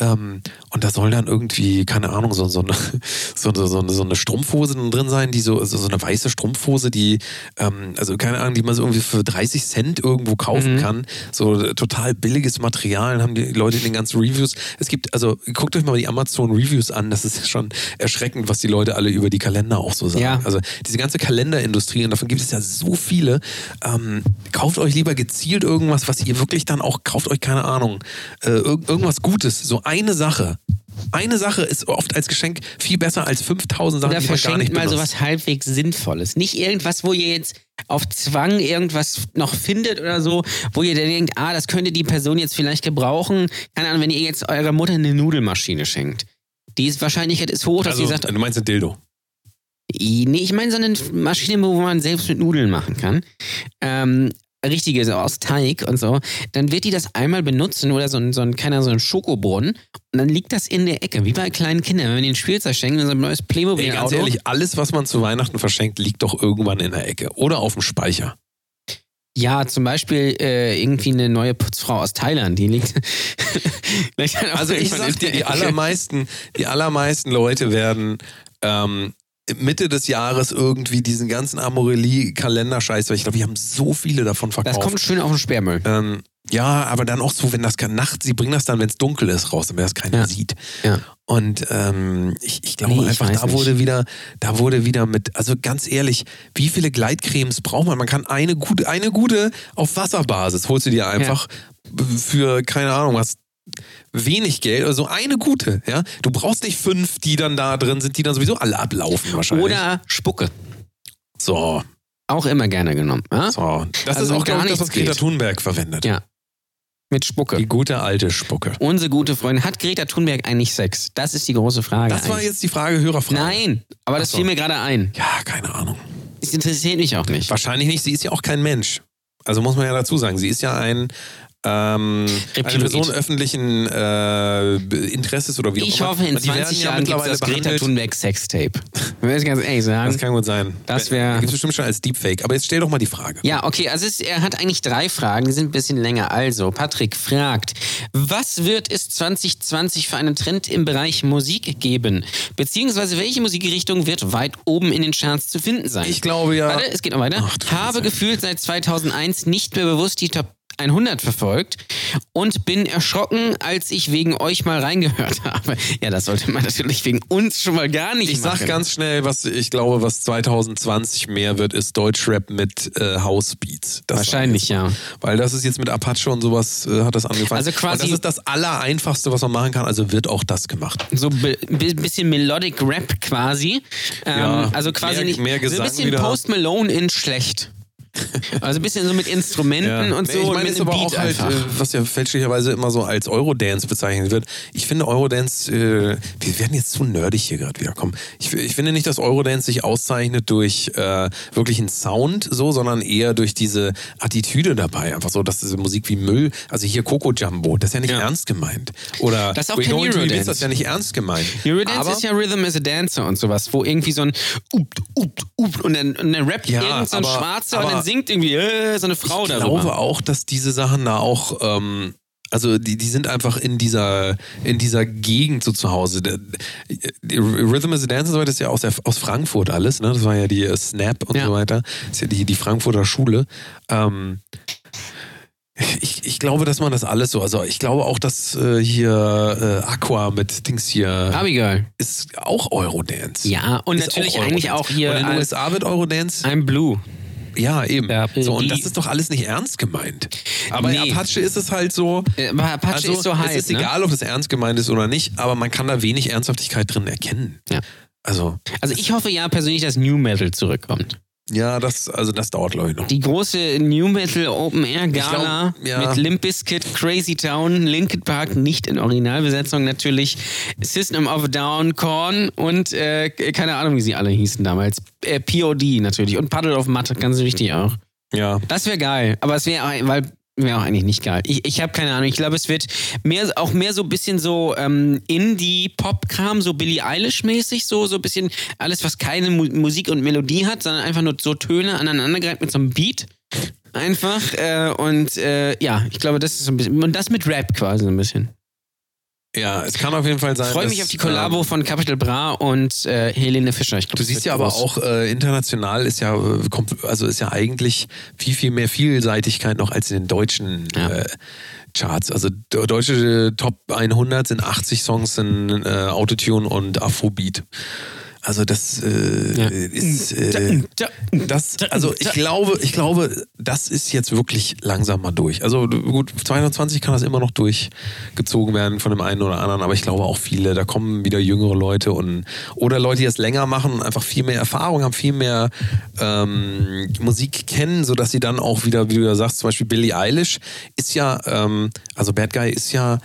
ähm, und da soll dann irgendwie, keine Ahnung, so, so, eine, so, so, so, eine, Strumpfhose drin sein, die so, so, so eine weiße Strumpfhose, die, ähm, also keine Ahnung, die man so irgendwie für 30 Cent irgendwo kaufen kann. So total billiges Material haben die Leute in den ganzen Reviews. Es gibt, also guckt euch mal die Amazon Reviews an, das ist schon erschreckend, was die Leute alle über die Kalender auch so sagen.
Ja.
Also diese ganze Kalenderindustrie, und davon gibt es ja so viele, ähm, kauft euch lieber gezielt irgendwas, was ihr wirklich dann auch, kauft euch, keine Ahnung, äh, irg irgendwas Gutes, so eine Sache. Eine Sache ist oft als Geschenk viel besser als 5000 Sachen,
Oder
die man gar nicht
verschenkt mal
benutzt.
sowas halbwegs Sinnvolles. Nicht irgendwas, wo ihr jetzt auf Zwang irgendwas noch findet oder so, wo ihr dann denkt, ah, das könnte die Person jetzt vielleicht gebrauchen. Keine Ahnung, wenn ihr jetzt eurer Mutter eine Nudelmaschine schenkt. Die ist, Wahrscheinlichkeit ist hoch, dass
Also,
sie sagt,
du meinst ein Dildo.
Nee, ich meine so eine Maschine, wo man selbst mit Nudeln machen kann. Ähm, richtige, so aus Teig und so, dann wird die das einmal benutzen oder so ein, so ein, keiner, so ein Schokobrunnen und dann liegt das in der Ecke, wie bei kleinen Kindern. Wenn wir den Spielzeug schenken, so ein neues
Ey,
Playmobil-Auto.
ganz ehrlich, alles, was man zu Weihnachten verschenkt, liegt doch irgendwann in der Ecke oder auf dem Speicher.
Ja, zum Beispiel äh, irgendwie eine neue Putzfrau aus Thailand, die liegt.
Also ich sag dir, die allermeisten, die allermeisten Leute werden ähm, Mitte des Jahres irgendwie diesen ganzen Amorelie-Kalenderscheiß, weil ich glaube, wir haben so viele davon verkauft.
Das kommt schön auf den Sperrmüll.
ähm, ja, aber dann auch so, wenn das nachts, sie bringen das dann, wenn es dunkel ist, raus, damit das keiner
Ja.
sieht.
Ja.
Und ähm, ich, ich glaube
Nee, ich
einfach,
weiß
da
nicht.
wurde wieder, da wurde wieder mit, also ganz ehrlich, wie viele Gleitcremes braucht man? Man kann eine gute, eine gute auf Wasserbasis holst du dir einfach für, keine Ahnung, was wenig Geld, also eine gute, ja. Du brauchst nicht fünf, die dann da drin sind, die dann sowieso alle ablaufen wahrscheinlich.
Oder Spucke.
so,
Auch immer gerne genommen. Ja?
so. Das
Also
ist auch
gar
ich, das, was Greta. Thunberg verwendet.
Ja. Mit Spucke.
Die gute alte Spucke.
Unsere gute Freundin. Hat Greta Thunberg eigentlich Sex? Das ist die große Frage.
Das war
eigentlich.
jetzt die Frage, Hörerfrage.
Nein, aber das
Ach so.
fiel mir gerade ein.
Ja, keine Ahnung.
Das interessiert mich auch nicht.
Wahrscheinlich nicht. Sie ist ja auch kein Mensch. Also muss man ja dazu sagen, sie ist ja ein ähm, eine. Person öffentlichen äh, Interesses oder wie auch
Ich
immer.
hoffe, in
Und die werden
20
ja
Jahren gibt es das Greta Thunberg Sextape. Will ich ganz ehrlich sagen.
Das kann gut sein.
Das wär-
Gibt es bestimmt schon als Deepfake. Aber jetzt stell doch mal die Frage.
Ja, okay, also es, er hat eigentlich drei Fragen, die sind ein bisschen länger. Also, Patrick fragt, was wird es 2020 für einen Trend im Bereich Musik geben? Beziehungsweise welche Musikrichtung wird weit oben in den Charts zu finden sein?
Ich glaube ja.
Warte, es geht noch weiter.
Ach,
Habe gefühlt seit 2001 nicht mehr bewusst die Top 100 verfolgt und bin erschrocken, als ich wegen euch mal reingehört habe. Ja, das sollte man natürlich wegen uns schon mal gar nicht
Ich
machen.
sag ganz schnell, was ich glaube, was 2020 mehr wird, ist Deutschrap mit äh, Housebeats. Das
Wahrscheinlich,
ich mal. Weil das ist jetzt mit Apache und sowas äh, hat das angefangen.
Also quasi-
und das ist das Allereinfachste, was man machen kann. Also wird auch das gemacht.
so bi- bisschen Melodic Rap quasi. Ähm,
Ja,
also quasi
mehr-
nicht
mehr
so
Gesang
ein bisschen
wieder.
Post Malone in schlecht. Also ein bisschen so mit Instrumenten und so
Nee, ich
und
meine, ist aber
Beat
auch halt,
einfach.
äh, was ja fälschlicherweise immer so als Eurodance bezeichnet wird. Ich finde Eurodance, äh, wir werden jetzt zu nerdig hier gerade wieder kommen. Ich, ich finde nicht, dass Eurodance sich auszeichnet durch äh, wirklich einen Sound so, sondern eher durch diese Attitüde dabei. Einfach so, dass diese Musik wie Müll, also hier Coco Jumbo, das ist ja nicht
Ja.
ernst gemeint. Oder
Das ist auch kein Eurodance.
das ist ja nicht ernst gemeint.
Eurodance
aber,
ist ja Rhythm is a Dancer und sowas, wo irgendwie so ein upt, upt, upt und dann, und dann rappt
Ja,
irgend so ein
aber-
Schwarzer und
aber
dann singt irgendwie äh, so eine Frau
ich
darüber.
glaube auch, dass diese Sachen da auch, ähm, also die, die sind einfach in dieser, in dieser Gegend so zu Hause. Rhythm is a Dance und so weiter ist ja aus, der, aus Frankfurt alles, ne? Das war ja die äh, Snap und
Ja.
so weiter. Das ist ja die, die Frankfurter Schule. Ähm, ich, ich glaube, dass man das alles so, also ich glaube auch, dass äh, hier äh, Aqua mit Dings hier
Abigail.
ist auch Eurodance.
Ja, und
Ist
natürlich
Eurodance.
eigentlich auch hier
Und in den USA wird Eurodance
I'm Blue.
Ja, eben.
Ja,
so, und das ist doch alles nicht ernst gemeint. Aber
Nee.
Apache ist es halt so.
Äh, Apache
also,
ist so heiß.
es ist
ne?
egal, ob das ernst gemeint ist oder nicht, aber man kann da wenig Ernsthaftigkeit drin erkennen.
Ja.
Also,
Also ich hoffe ja persönlich, dass New Metal zurückkommt.
Ja, das, also das dauert, glaube ich, noch.
Die große New Metal Open Air Gala
glaub, ja.
mit Limp Bizkit, Crazy Town, Linkin Park, nicht in Originalbesetzung natürlich, System of a Down, Korn und äh, keine Ahnung, wie sie alle hießen damals. Äh, POD natürlich und Puddle of Mud, ganz wichtig auch.
Ja.
Das wäre geil, aber es wäre, weil wäre auch eigentlich nicht geil. Ich, ich habe keine Ahnung. Ich glaube, es wird mehr, auch mehr so ein bisschen so ähm, Indie-Pop-Kram, so Billie Eilish-mäßig, so, so ein bisschen alles, was keine Mu Musik und Melodie hat, sondern einfach nur so Töne aneinandergereiht mit so einem Beat. Einfach. Äh, und äh, ja, ich glaube, das ist so ein bisschen. Und das mit Rap quasi so ein bisschen.
Ja, es kann auf jeden Fall sein.
Ich freue mich
dass,
auf die Kollabo
ähm,
von Capital Bra und äh, Helene Fischer. Glaub,
Du siehst ja aber
groß.
auch äh, international ist ja äh, also ist ja eigentlich viel viel mehr Vielseitigkeit noch als in den deutschen
Ja.
äh, Charts. Also de- deutsche Top 100 sind 80 Songs in äh, Autotune und Afrobeat. Also das äh,
Ja.
ist äh, das also ich glaube ich glaube das ist jetzt wirklich langsam mal durch. Also gut 220 kann das immer noch durchgezogen werden von dem einen oder anderen, aber ich glaube auch viele da kommen wieder jüngere Leute und oder Leute die das länger machen und einfach viel mehr Erfahrung haben, viel mehr ähm, Musik kennen, so dass sie dann auch wieder wie du ja sagst zum Beispiel Billie Eilish ist ja ähm, also Bad Guy ist ja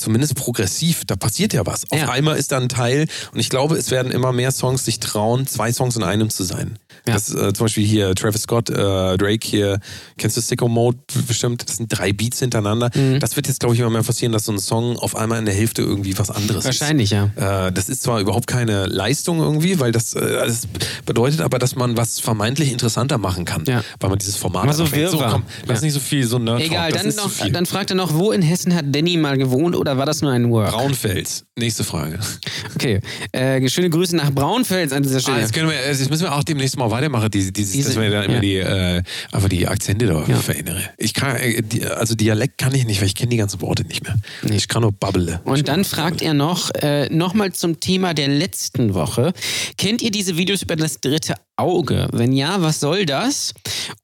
zumindest progressiv, da passiert ja was. Auf
Ja.
einmal ist da ein Teil und ich glaube, es werden immer mehr Songs sich trauen, zwei Songs in einem zu sein.
Ja.
Das äh, zum Beispiel hier Travis Scott, äh, Drake hier, kennst du Sicko Mode bestimmt? Das sind drei Beats hintereinander.
Mhm.
Das wird jetzt, glaube ich, immer mehr passieren, dass so ein Song auf einmal in der Hälfte irgendwie was anderes
Wahrscheinlich, ja.
ist. Äh, das ist zwar überhaupt keine Leistung irgendwie, weil das, äh, das bedeutet aber, dass man was vermeintlich interessanter machen kann,
Ja.
weil man dieses Format
Mal so. Wirrwarr.
komm, lass
Ja.
nicht so viel so Nerd
Egal, dann, noch, dann fragt er noch, wo in Hessen hat Danny mal gewohnt oder war das nur ein Work?
Braunfels. Nächste Frage.
Okay, äh, schöne Grüße nach Braunfels an dieser
Ah,
Stelle.
jetzt, können wir, jetzt müssen wir auch demnächst mal weitermachen, diese, dieses,
Diese-
dass wir dann immer
ja.
die, äh, einfach die Akzente da
Ja.
verändern. Ich kann, äh, die, also Dialekt kann ich nicht, weil ich kenne die ganzen Worte nicht mehr. Ich kann nur babbele.
Und dann fragt er noch, äh, nochmal zum Thema der letzten Woche. Kennt ihr diese Videos über das dritte Auge? Wenn ja, was soll das?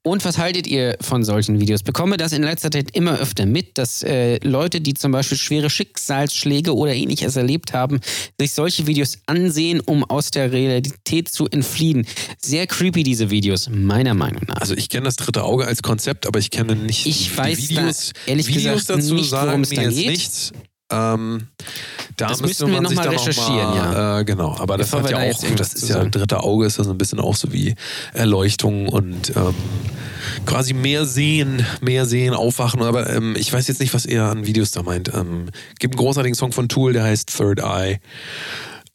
Und was haltet ihr von solchen Videos? Bekomme das in letzter Zeit immer öfter mit, dass äh, Leute, die zum Beispiel schwere Schicksalsschläge oder ähnliches erlebt haben, sich solche Videos ansehen, um aus der Realität zu entfliehen. Sehr creepy, diese Videos, meiner Meinung nach.
Also ich kenne das dritte Auge als Konzept, aber ich kenne nicht
Ich
die
weiß da
Videos,
ehrlich
Videos
gesagt
dazu
nicht,
sagen
worum es
mir
da
jetzt
geht.
nichts. Ähm, da
Das
müsste
müssten wir
man
noch
sich
mal
dann
recherchieren,
noch mal,
ja.
Äh, genau, aber das
Bevor
hat
wir
ja
da
auch, das ist ja dritte Auge ist ja so ein bisschen auch so wie Erleuchtung und ähm, quasi mehr sehen, mehr sehen, aufwachen. Aber ähm, ich weiß jetzt nicht, was er an Videos da meint. Ähm, gibt einen großartigen Song von Tool, der heißt Third Eye.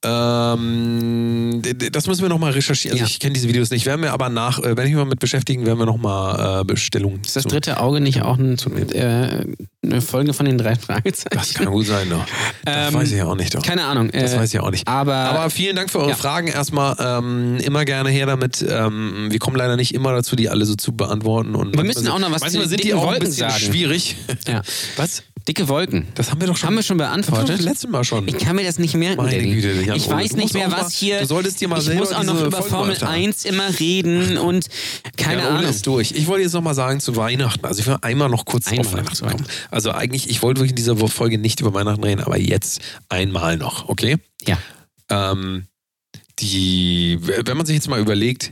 Ähm, das müssen wir nochmal recherchieren. Also
Ja.
ich kenne diese Videos nicht. Werden wir aber nach, äh, wenn ich mich mal mit beschäftigen, werden wir nochmal äh, Bestellungen.
Ist das dritte Auge nicht auch ein, äh, eine Folge von den drei Fragezeichen?
Das kann gut sein, doch. Das
Ähm,
weiß ich ja auch nicht, doch.
Keine Ahnung.
Das
äh,
weiß ich auch nicht.
Aber,
Aber vielen Dank für eure
Ja.
Fragen. Erstmal ähm, immer gerne her damit. Ähm, wir kommen leider nicht immer dazu, die alle so zu beantworten. Und
Wir müssen auch noch was zu
Manchmal sind die auch ein bisschen
sagen.
schwierig.
Ja.
Was?
Dicke Wolken.
Das haben wir doch schon.
Haben wir schon
Haben
beantwortet?
doch letztes Mal schon.
Ich kann mir das nicht merken,
Meine. Güte, Jan
ich weiß nicht mehr,
mal-
was hier.
du solltest dir mal
ich muss auch noch über
Folgen
Formel
an.
1 immer reden und keine
Ja,
Ahnung.
ist durch. Ich wollte jetzt noch mal sagen zu Weihnachten. Also ich will einmal noch kurz
Einmal
auf Weihnachten kommen. Also eigentlich, ich wollte wirklich in dieser Folge nicht über Weihnachten reden, aber jetzt einmal noch, okay?
Ja.
Ähm, die, wenn man sich jetzt mal überlegt,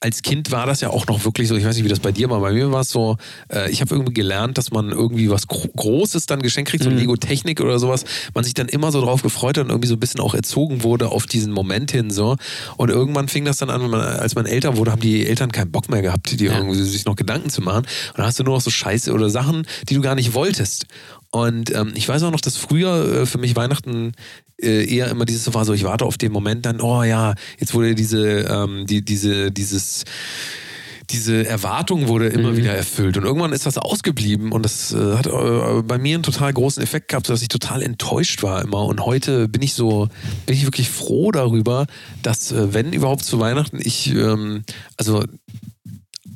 als Kind war das ja auch noch wirklich so, ich weiß nicht, wie das bei dir war, bei mir war es so, äh, ich habe irgendwie gelernt, dass man irgendwie was Gro Großes dann geschenkt kriegt, so
Mhm.
Lego-Technik oder sowas, man sich dann immer so drauf gefreut hat und irgendwie so ein bisschen auch erzogen wurde auf diesen Moment hin so. Und irgendwann fing das dann an, man, als man älter wurde, haben die Eltern keinen Bock mehr gehabt, die
Ja.
irgendwie sich noch Gedanken zu machen. Und dann hast du nur noch so Scheiße oder Sachen, die du gar nicht wolltest. Und ähm, ich weiß auch noch, dass früher äh, für mich Weihnachten äh, eher immer dieses so war, so ich warte auf den Moment dann, oh ja, jetzt wurde diese, ähm, die, diese, dieses, diese Erwartung wurde immer
Mhm.
wieder erfüllt und irgendwann ist das ausgeblieben und das äh, hat äh, bei mir einen total großen Effekt gehabt, dass ich total enttäuscht war immer und heute bin ich so, bin ich wirklich froh darüber, dass äh, wenn überhaupt zu Weihnachten ich, ähm, also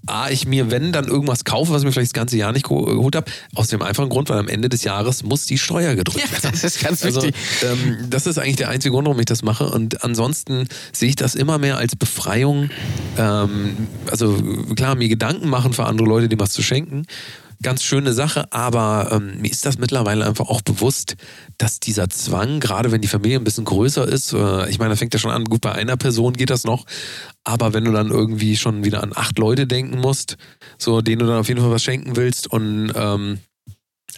A, ich mir, wenn, dann irgendwas kaufe, was ich mir vielleicht das ganze Jahr nicht geho- geholt habe. Aus dem einfachen Grund, weil am Ende des Jahres muss die Steuer gedrückt
Ja,
werden.
das ist ganz
Also,
wichtig.
ähm, das ist eigentlich der einzige Grund, warum ich das mache. Und ansonsten sehe ich das immer mehr als Befreiung. Ähm, also klar, mir Gedanken machen für andere Leute, dem was zu schenken. Ganz schöne Sache, aber ähm, mir ist das mittlerweile einfach auch bewusst, dass dieser Zwang, gerade wenn die Familie ein bisschen größer ist, äh, ich meine, da fängt ja schon an, gut, bei einer Person geht das noch, aber wenn du dann irgendwie schon wieder an acht Leute denken musst, so denen du dann auf jeden Fall was schenken willst und ähm,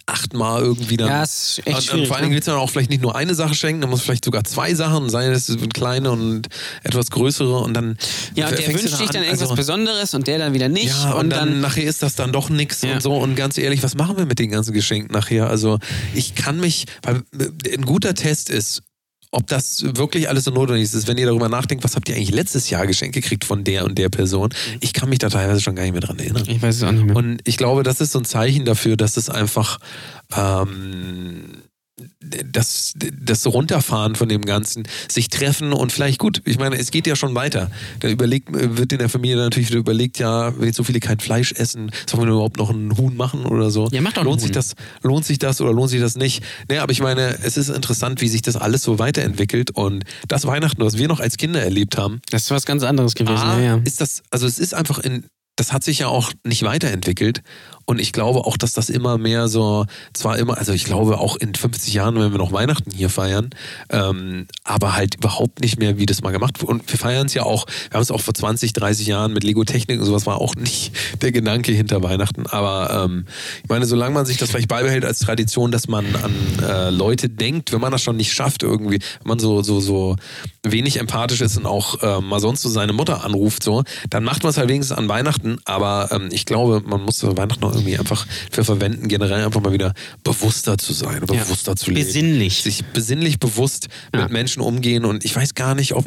achtmal irgendwie dann.
Ja, ist echt
und, und vor allen Dingen
ne?
willst du dann auch vielleicht nicht nur eine Sache schenken, dann musst du vielleicht sogar zwei Sachen, sei es eine kleine und etwas größere und dann.
Ja, und der wünscht sich
an,
dann irgendwas
also-
Besonderes und der dann wieder nicht.
ja, und, dann, nachher ist das dann doch nix
Ja.
und so. Und ganz ehrlich, was machen wir mit den ganzen Geschenken nachher? Also, ich kann mich, weil äh, ein guter Test ist, ob das wirklich alles so notwendig ist, wenn ihr darüber nachdenkt, was habt ihr eigentlich letztes Jahr geschenkt gekriegt von der und der Person? Ich kann mich da teilweise schon gar nicht mehr dran erinnern.
ich weiß es auch nicht mehr.
Und ich glaube, das ist so ein Zeichen dafür, dass es einfach ähm, das, das Runterfahren von dem Ganzen, sich treffen und vielleicht gut, ich meine, es geht ja schon weiter. Da überlegt, wird in der Familie natürlich wieder überlegt, ja, wenn jetzt so viele kein Fleisch essen, sollen wir überhaupt noch einen Huhn machen oder so?
Ja, mach doch
lohnt sich
Huhn.
das, lohnt sich das oder lohnt sich das nicht? Naja, aber ich meine, es ist interessant, wie sich das alles so weiterentwickelt und das Weihnachten, was wir noch als Kinder erlebt haben,
das ist was ganz anderes gewesen.
A,
ja, ja.
ist das, also es ist einfach in, das hat sich ja auch nicht weiterentwickelt. Und ich glaube auch, dass das immer mehr so, zwar immer, also ich glaube auch in 50 Jahren, wenn wir noch Weihnachten hier feiern, ähm, aber halt überhaupt nicht mehr, wie das mal gemacht wurde. Und wir feiern es ja auch, wir haben es auch vor 20, 30 Jahren mit Lego-Technik und sowas war auch nicht der Gedanke hinter Weihnachten. Aber ähm, ich meine, solange man sich das vielleicht beibehält als Tradition, dass man an äh, Leute denkt, wenn man das schon nicht schafft irgendwie, wenn man so, so, so wenig empathisch ist und auch äh, mal sonst so seine Mutter anruft, so, dann macht man es halt wenigstens an Weihnachten. Aber ähm, ich glaube, man muss Weihnachten auch irgendwie einfach für verwenden, generell einfach mal wieder bewusster zu sein,
Ja.
bewusster zu leben.
Besinnlich.
Sich besinnlich bewusst
Ja.
mit Menschen umgehen. Und ich weiß gar nicht, ob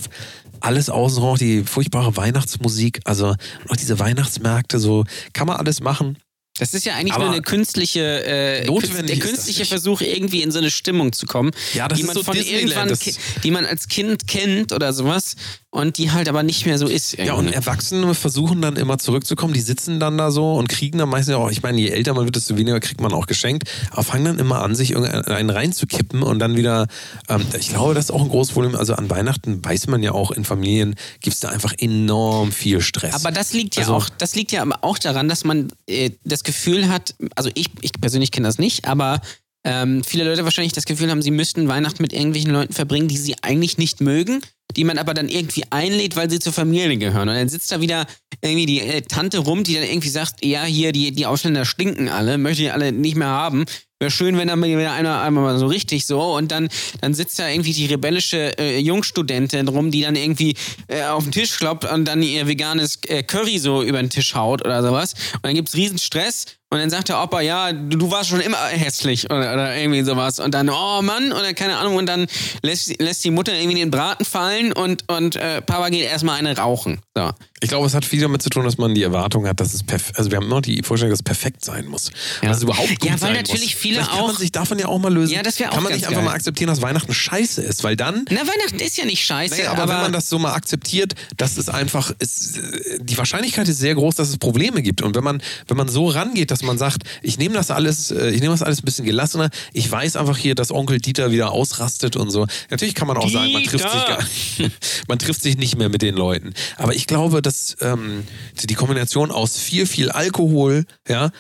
alles außenrum, auch die furchtbare Weihnachtsmusik, also auch diese Weihnachtsmärkte, so kann man alles machen.
Das ist ja eigentlich
Aber
nur eine künstliche, äh, der künstliche. Versuch, irgendwie in so eine Stimmung zu kommen,
Ja, das
die
ist
man
so
von
Disneyland,
irgendwann, die man als Kind kennt oder sowas. Und die halt aber nicht mehr so ist.
Ja, und
irgendwie.
Erwachsene versuchen dann immer zurückzukommen, die sitzen dann da so und kriegen dann meistens auch, ich meine, je älter man wird, desto weniger kriegt man auch geschenkt, aber fangen dann immer an, sich irgendeinen reinzukippen und dann wieder, ähm, ich glaube, das ist auch ein großes Problem, also an Weihnachten weiß man ja auch, in Familien gibt es da einfach enorm viel Stress.
Aber das liegt ja
Also-
auch, das liegt ja aber auch daran, dass man äh, das Gefühl hat, also ich, ich persönlich kenne das nicht, aber ähm, viele Leute wahrscheinlich das Gefühl haben, sie müssten Weihnachten mit irgendwelchen Leuten verbringen, die sie eigentlich nicht mögen, die man aber dann irgendwie einlädt, weil sie zur Familie gehören. Und dann sitzt da wieder irgendwie die äh, Tante rum, die dann irgendwie sagt, ja, hier, die, die Ausländer stinken alle, möchte ich alle nicht mehr haben. Wäre schön, wenn da mal wieder einer einmal mal so richtig so und dann, dann sitzt da irgendwie die rebellische äh, Jungstudentin rum, die dann irgendwie äh, auf den Tisch kloppt und dann ihr veganes äh, Curry so über den Tisch haut oder sowas. Und dann gibt's riesen Stress und dann sagt der Opa, ja, du, du warst schon immer hässlich oder, oder irgendwie sowas. Und dann, oh Mann, oder keine Ahnung, und dann lässt, lässt die Mutter irgendwie den Braten fallen und, und äh, Papa geht erstmal eine rauchen. So.
Ich glaube, es hat viel damit zu tun, dass man die Erwartung hat, dass es perfekt, also wir haben immer die Vorstellung, dass es perfekt sein muss.
Ja.
Dass es überhaupt gut
Ja, weil natürlich
muss.
viele
Vielleicht kann man
auch-
sich davon ja auch mal lösen.
Ja, das wäre auch
Kann man nicht einfach
geil.
mal akzeptieren, dass Weihnachten scheiße ist, weil dann
Na, Weihnachten ist ja nicht scheiße,
Naja, aber, wenn man das so mal akzeptiert, dass es einfach ist, die Wahrscheinlichkeit ist sehr groß, dass es Probleme gibt. Und wenn man, wenn man so rangeht, dass man sagt, ich nehme das alles, äh, ich nehme das alles ein bisschen gelassener, ich weiß einfach hier, dass Onkel Dieter wieder ausrastet und so. Natürlich kann man auch sagen, man trifft sich gar man trifft sich nicht mehr mit den Leuten. Aber ich glaube, dass ähm, die Kombination aus viel, viel Alkohol, ja,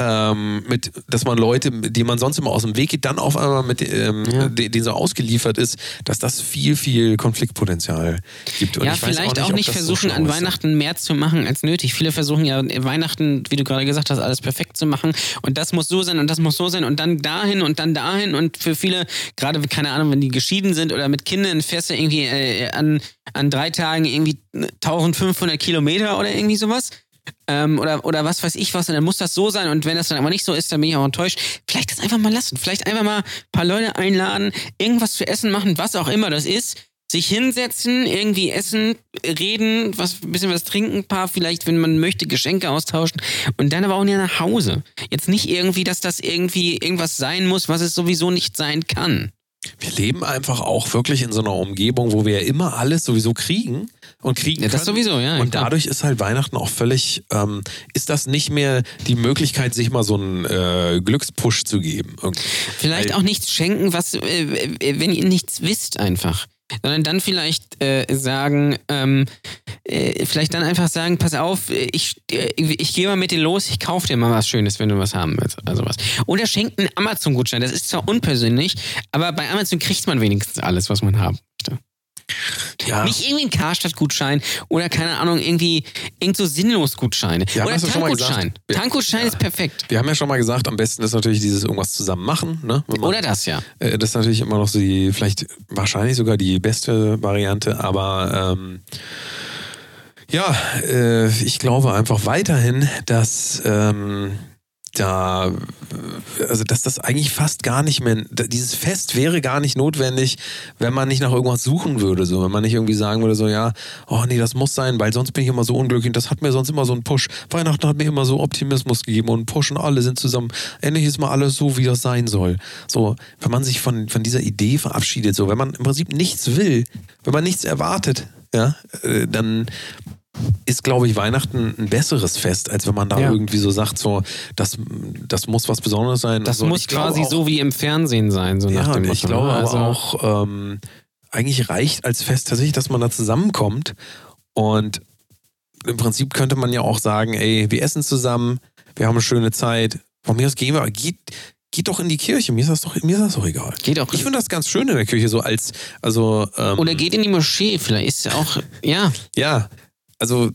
ähm, mit, dass man Leute, die man sonst immer aus dem Weg geht, dann auf einmal mit ähm,
Ja.
de- denen so ausgeliefert ist, dass das viel, viel Konfliktpotenzial gibt. Und
ja, vielleicht auch nicht,
das so
versuchen,
schlau
an. Weihnachten mehr zu machen als nötig. Viele versuchen ja Weihnachten, wie du gerade gesagt hast, alles perfekt zu machen. Und das muss so sein und das muss so sein und dann dahin und dann dahin. Und für viele, gerade, keine Ahnung, wenn die geschieden sind oder mit Kindern, fährst du irgendwie äh, an, an drei Tagen irgendwie 1500 Kilometer oder irgendwie sowas. Ähm, oder, oder was weiß ich was, und dann muss das so sein. Und wenn das dann aber nicht so ist, dann bin ich auch enttäuscht. Vielleicht das einfach mal lassen. Vielleicht einfach mal ein paar Leute einladen, irgendwas zu essen machen, was auch immer das ist. Sich hinsetzen, irgendwie essen, reden, was, ein bisschen was trinken, paar vielleicht, wenn man möchte, Geschenke austauschen und dann aber auch nicht nach Hause. Jetzt nicht irgendwie, dass das irgendwie irgendwas sein muss, was es sowieso nicht sein kann.
Wir leben einfach auch wirklich in so einer Umgebung, wo wir ja immer alles sowieso kriegen und kriegen
Ja, das
können.
sowieso, ja,
Und
klar.
dadurch ist halt Weihnachten auch völlig, ähm, ist das nicht mehr die Möglichkeit, sich mal so einen äh, Glückspush zu geben.
Vielleicht
Weil-
auch nichts schenken, was, äh, äh, wenn ihr nichts wisst einfach. Sondern dann vielleicht äh, sagen, ähm, äh, vielleicht dann einfach sagen, pass auf, ich, äh, ich gehe mal mit dir los, ich kaufe dir mal was Schönes, wenn du was haben willst. Also was. Oder schenkt einen Amazon-Gutschein. Das ist zwar unpersönlich, aber bei Amazon kriegt man wenigstens alles, was man haben.
Ja.
Nicht irgendwie ein Karstadt-Gutschein oder keine Ahnung, irgendwie irgend so sinnlos Gutscheine. Oder
ja mal
Tankgutschein. Tankgutschein
Ja.
ist perfekt.
Wir haben ja schon mal gesagt, am besten ist natürlich dieses irgendwas zusammen machen. Ne? Man-
Oder das, ja.
Äh, Das ist natürlich immer noch so die, vielleicht wahrscheinlich sogar die beste Variante, aber ähm, ja, äh, ich glaube einfach weiterhin, dass ähm, da, also dass das eigentlich fast gar nicht mehr, dieses Fest wäre gar nicht notwendig, wenn man nicht nach irgendwas suchen würde, so, wenn man nicht irgendwie sagen würde, so, ja, oh nee, das muss sein, weil sonst bin ich immer so unglücklich und das hat mir sonst immer so einen Push. Weihnachten hat mir immer so Optimismus gegeben und Push und alle sind zusammen. Endlich ist mal alles so, wie das sein soll. So, wenn man sich von, von dieser Idee verabschiedet, so, wenn man im Prinzip nichts will, wenn man nichts erwartet, ja, äh, dann ist, glaube ich, Weihnachten ein besseres Fest, als wenn man da
Ja.
irgendwie so sagt, so, das, das muss was Besonderes sein.
Das
so,
muss quasi
auch,
so wie im Fernsehen sein, so nach
Ja,
dem Motto.
ich glaube
ne?
aber
Also-
auch, ähm, eigentlich reicht als Fest tatsächlich, dass man da zusammenkommt und im Prinzip könnte man ja auch sagen, ey, wir essen zusammen, wir haben eine schöne Zeit. Von mir aus gehen wir, geht, geht doch in die Kirche, mir ist das doch, mir ist das doch egal.
Geht auch.
Ich finde das ganz schön in der Kirche, so als, also, ähm,
Oder geht in die Moschee, vielleicht ist ja auch, ja.
Ja, also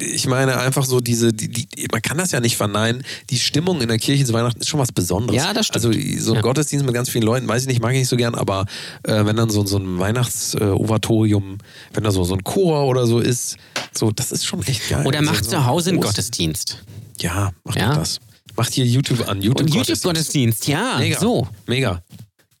ich meine einfach so diese, die, die, man kann das ja nicht verneinen, die Stimmung in der Kirche zu Weihnachten ist schon was Besonderes.
Ja, das stimmt.
Also so ein
Ja.
Gottesdienst mit ganz vielen Leuten, weiß ich nicht, mag ich nicht so gern, aber äh, wenn dann so, so ein Weihnachtsovatorium, wenn da so, so ein Chor oder so ist, so, das ist schon echt geil.
Oder
Also
macht
so
zu Hause einen Gottesdienst.
Ja, macht
Ja.
das. Macht hier YouTube an, YouTube,
Und
Gottesdienst.
YouTube-Gottesdienst, ja.
Mega.
So.
Mega.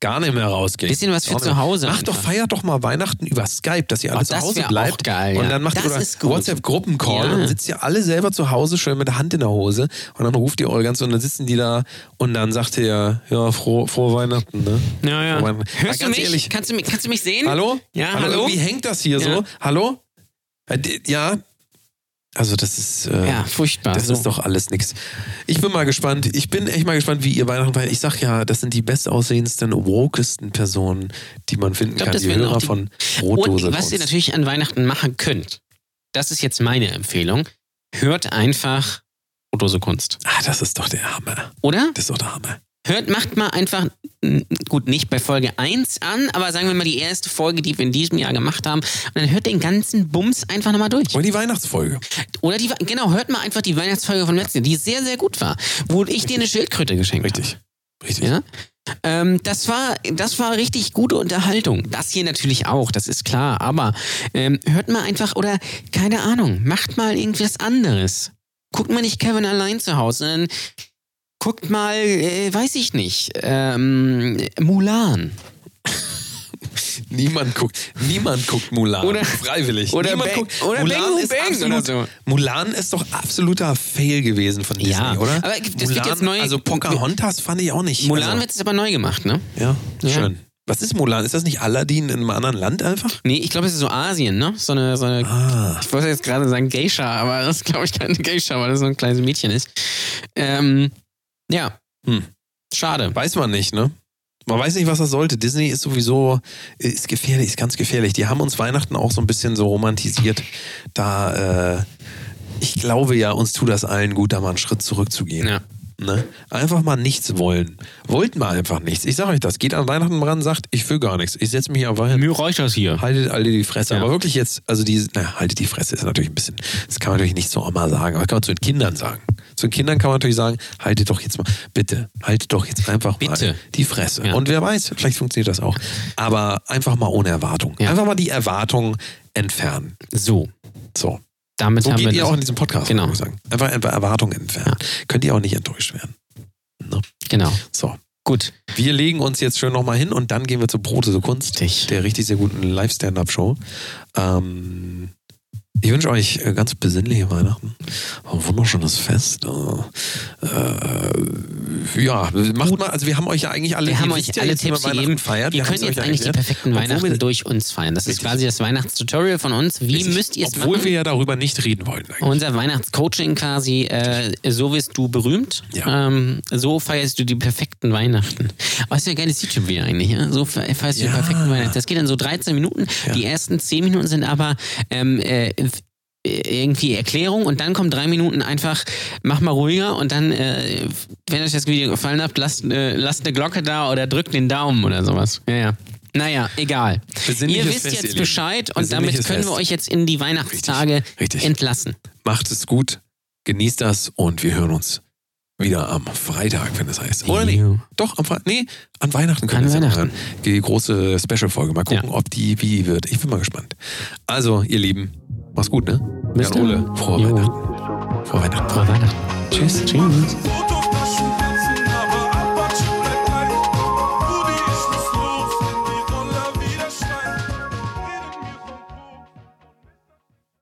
Gar nicht mehr rausgehen.
Bisschen was für zu. Hause
Macht doch, feiert doch mal Weihnachten über Skype, dass ihr alle
Oh,
zu Hause bleibt.
geil,
Und
ja.
dann macht
Das
ihr. WhatsApp-Gruppencall
Ja.
und sitzt ihr alle selber zu Hause schön mit der Hand in der Hose und dann ruft ihr eure ganze und dann sitzen die da und dann sagt ihr, ja, frohe, frohe Weihnachten, ne?
Ja, ja.
Weihnachten.
Hörst du mich?
Ehrlich,
Kannst, du mich? kannst du mich sehen?
Hallo?
Ja,
hallo?
hallo?
Irgendwie hängt das hier
Ja.
so. Hallo? Äh, Ja, also das ist. Äh,
Ja, furchtbar.
Das
so.
ist doch alles nix. Ich bin mal gespannt. Ich bin echt mal gespannt, wie ihr Weihnachten feiert. Ich sag ja, das sind die bestaussehendsten, wokesten Personen, die man finden
glaub,
kann.
das
Die Hörer
die-
von Brotdose.
Und was ihr natürlich an Weihnachten machen könnt, das ist jetzt meine Empfehlung, hört einfach Brotdose Kunst.
ah, das ist doch der Hammer.
Oder?
Das ist doch der Hammer.
Hört, macht mal einfach, gut, nicht bei Folge 1 an, aber sagen wir mal die erste Folge, die wir in diesem Jahr gemacht haben. Und dann hört den ganzen Bums einfach nochmal durch.
Und die Weihnachtsfolge.
Oder die, genau, hört mal einfach die Weihnachtsfolge vom letzten Jahr, die sehr, sehr gut war, wo ich dir eine Schildkröte geschenkt habe.
Richtig. Richtig.
Ja? Ähm, das, war, das war richtig gute Unterhaltung. Das hier natürlich auch, das ist klar. Aber ähm, hört mal einfach, oder keine Ahnung, macht mal irgendwas anderes. Guckt mal nicht Kevin allein zu Hause, sondern guckt mal, äh, weiß ich nicht, ähm, Mulan.
Niemand guckt, niemand guckt Mulan.
Oder-
freiwillig.
oder
niemand
Bang-
guckt.
oder
Mulan
Bang
ist
Bang
absolut,
oder so.
Mulan ist doch absoluter Fail gewesen von Disney,
Ja,
oder?
aber das wird
Mulan,
jetzt neu-
Also Pocahontas fand ich auch nicht.
Mulan
also,
wird jetzt aber neu gemacht, ne?
Ja,
Ja.
schön. Was ist Mulan? Ist das nicht Aladdin in einem anderen Land einfach?
Nee, ich glaube, es ist so Asien, ne? So eine, so eine
Ah.
ich wollte jetzt gerade sagen Geisha, aber das glaube ich, keine Geisha, weil das so ein kleines Mädchen ist. Ähm, ja.
Hm.
Schade.
Weiß man nicht, ne? Man weiß nicht, was das sollte. Disney ist sowieso, ist gefährlich, ist ganz gefährlich. Die haben uns Weihnachten auch so ein bisschen so romantisiert. Da, äh, ich glaube ja, uns tut das allen gut, da mal einen Schritt zurückzugehen.
Ja.
Ne? Einfach mal nichts wollen. Wollt mal einfach nichts. Ich sage euch das. Geht an Weihnachten ran, sagt, ich will gar nichts. Ich setze mich auf Weihnachten.
Mir reicht das hier.
Haltet alle die Fresse.
Ja.
Aber wirklich jetzt, also die, na, haltet die Fresse ist natürlich ein bisschen, das kann man natürlich nicht so mal sagen, aber das kann man zu den Kindern sagen. Zu den Kindern kann man natürlich sagen, haltet doch jetzt mal, bitte, haltet doch jetzt einfach
Bitte.
mal die Fresse.
Ja.
Und wer weiß, vielleicht funktioniert das auch. Aber einfach mal ohne Erwartung.
Ja.
Einfach mal die Erwartung entfernen.
So.
So.
Damit
So
haben
geht
wir
ihr auch in diesem Podcast,
Genau.
Einfach einfach Erwartungen entfernen. Könnt ihr auch nicht enttäuscht werden. Ne?
Genau.
So.
Gut.
Wir legen uns jetzt schön nochmal hin und dann gehen wir zu Brote so Kunst,
Richtig.
der richtig sehr guten Live-Stand-Up-Show. Ähm, ich wünsche euch äh, ganz besinnliche Weihnachten, ein wunderschönes Fest. Äh, äh, ja, macht mal, also wir haben euch ja eigentlich alle,
Wir haben euch alle Tipps gegeben.
Feiert.
Ihr
Wir
könnt
haben's euch
jetzt eigentlich die perfekten
Obwohl
Weihnachten
wir-
durch uns feiern. Das ist quasi das Weihnachtstutorial von uns. Wie
Richtig.
müsst ihr es
Obwohl
machen?
wir ja darüber nicht reden wollen. Eigentlich.
Unser Weihnachtscoaching quasi, äh, so wirst du berühmt.
Ja.
Ähm, so feierst du die perfekten Weihnachten. Was für ein geiles YouTube-Video eigentlich. Ja? So fe- feierst du
Ja.
die perfekten Weihnachten. Das geht dann so 13 Minuten. Die ersten 10 Minuten sind aber ähm, äh, irgendwie Erklärung und dann kommen drei Minuten einfach, mach mal ruhiger und dann, äh, wenn euch das Video gefallen hat, lasst, äh, lasst eine Glocke da oder drückt den Daumen oder sowas. Ja, ja. Naja, egal. Ihr wisst
Fest, ihr
jetzt
Lieben.
Bescheid und damit können wir
Fest.
euch jetzt in die Weihnachtstage
Richtig.
entlassen.
Macht es gut, genießt das und wir hören uns wieder am Freitag, wenn es heißt. Oder nee, doch, am Freitag. Nee, an Weihnachten können
An
wir
Weihnachten.
Die große Special-Folge. Mal gucken,
Ja.
ob die wie wird. Ich bin mal gespannt. Also, ihr Lieben, mach's gut, ne?
Bis dann.
frohe. Weihnachten. Frohe Weihnachten.
Frohe Weihnachten.
Tschüss.
Tschüss.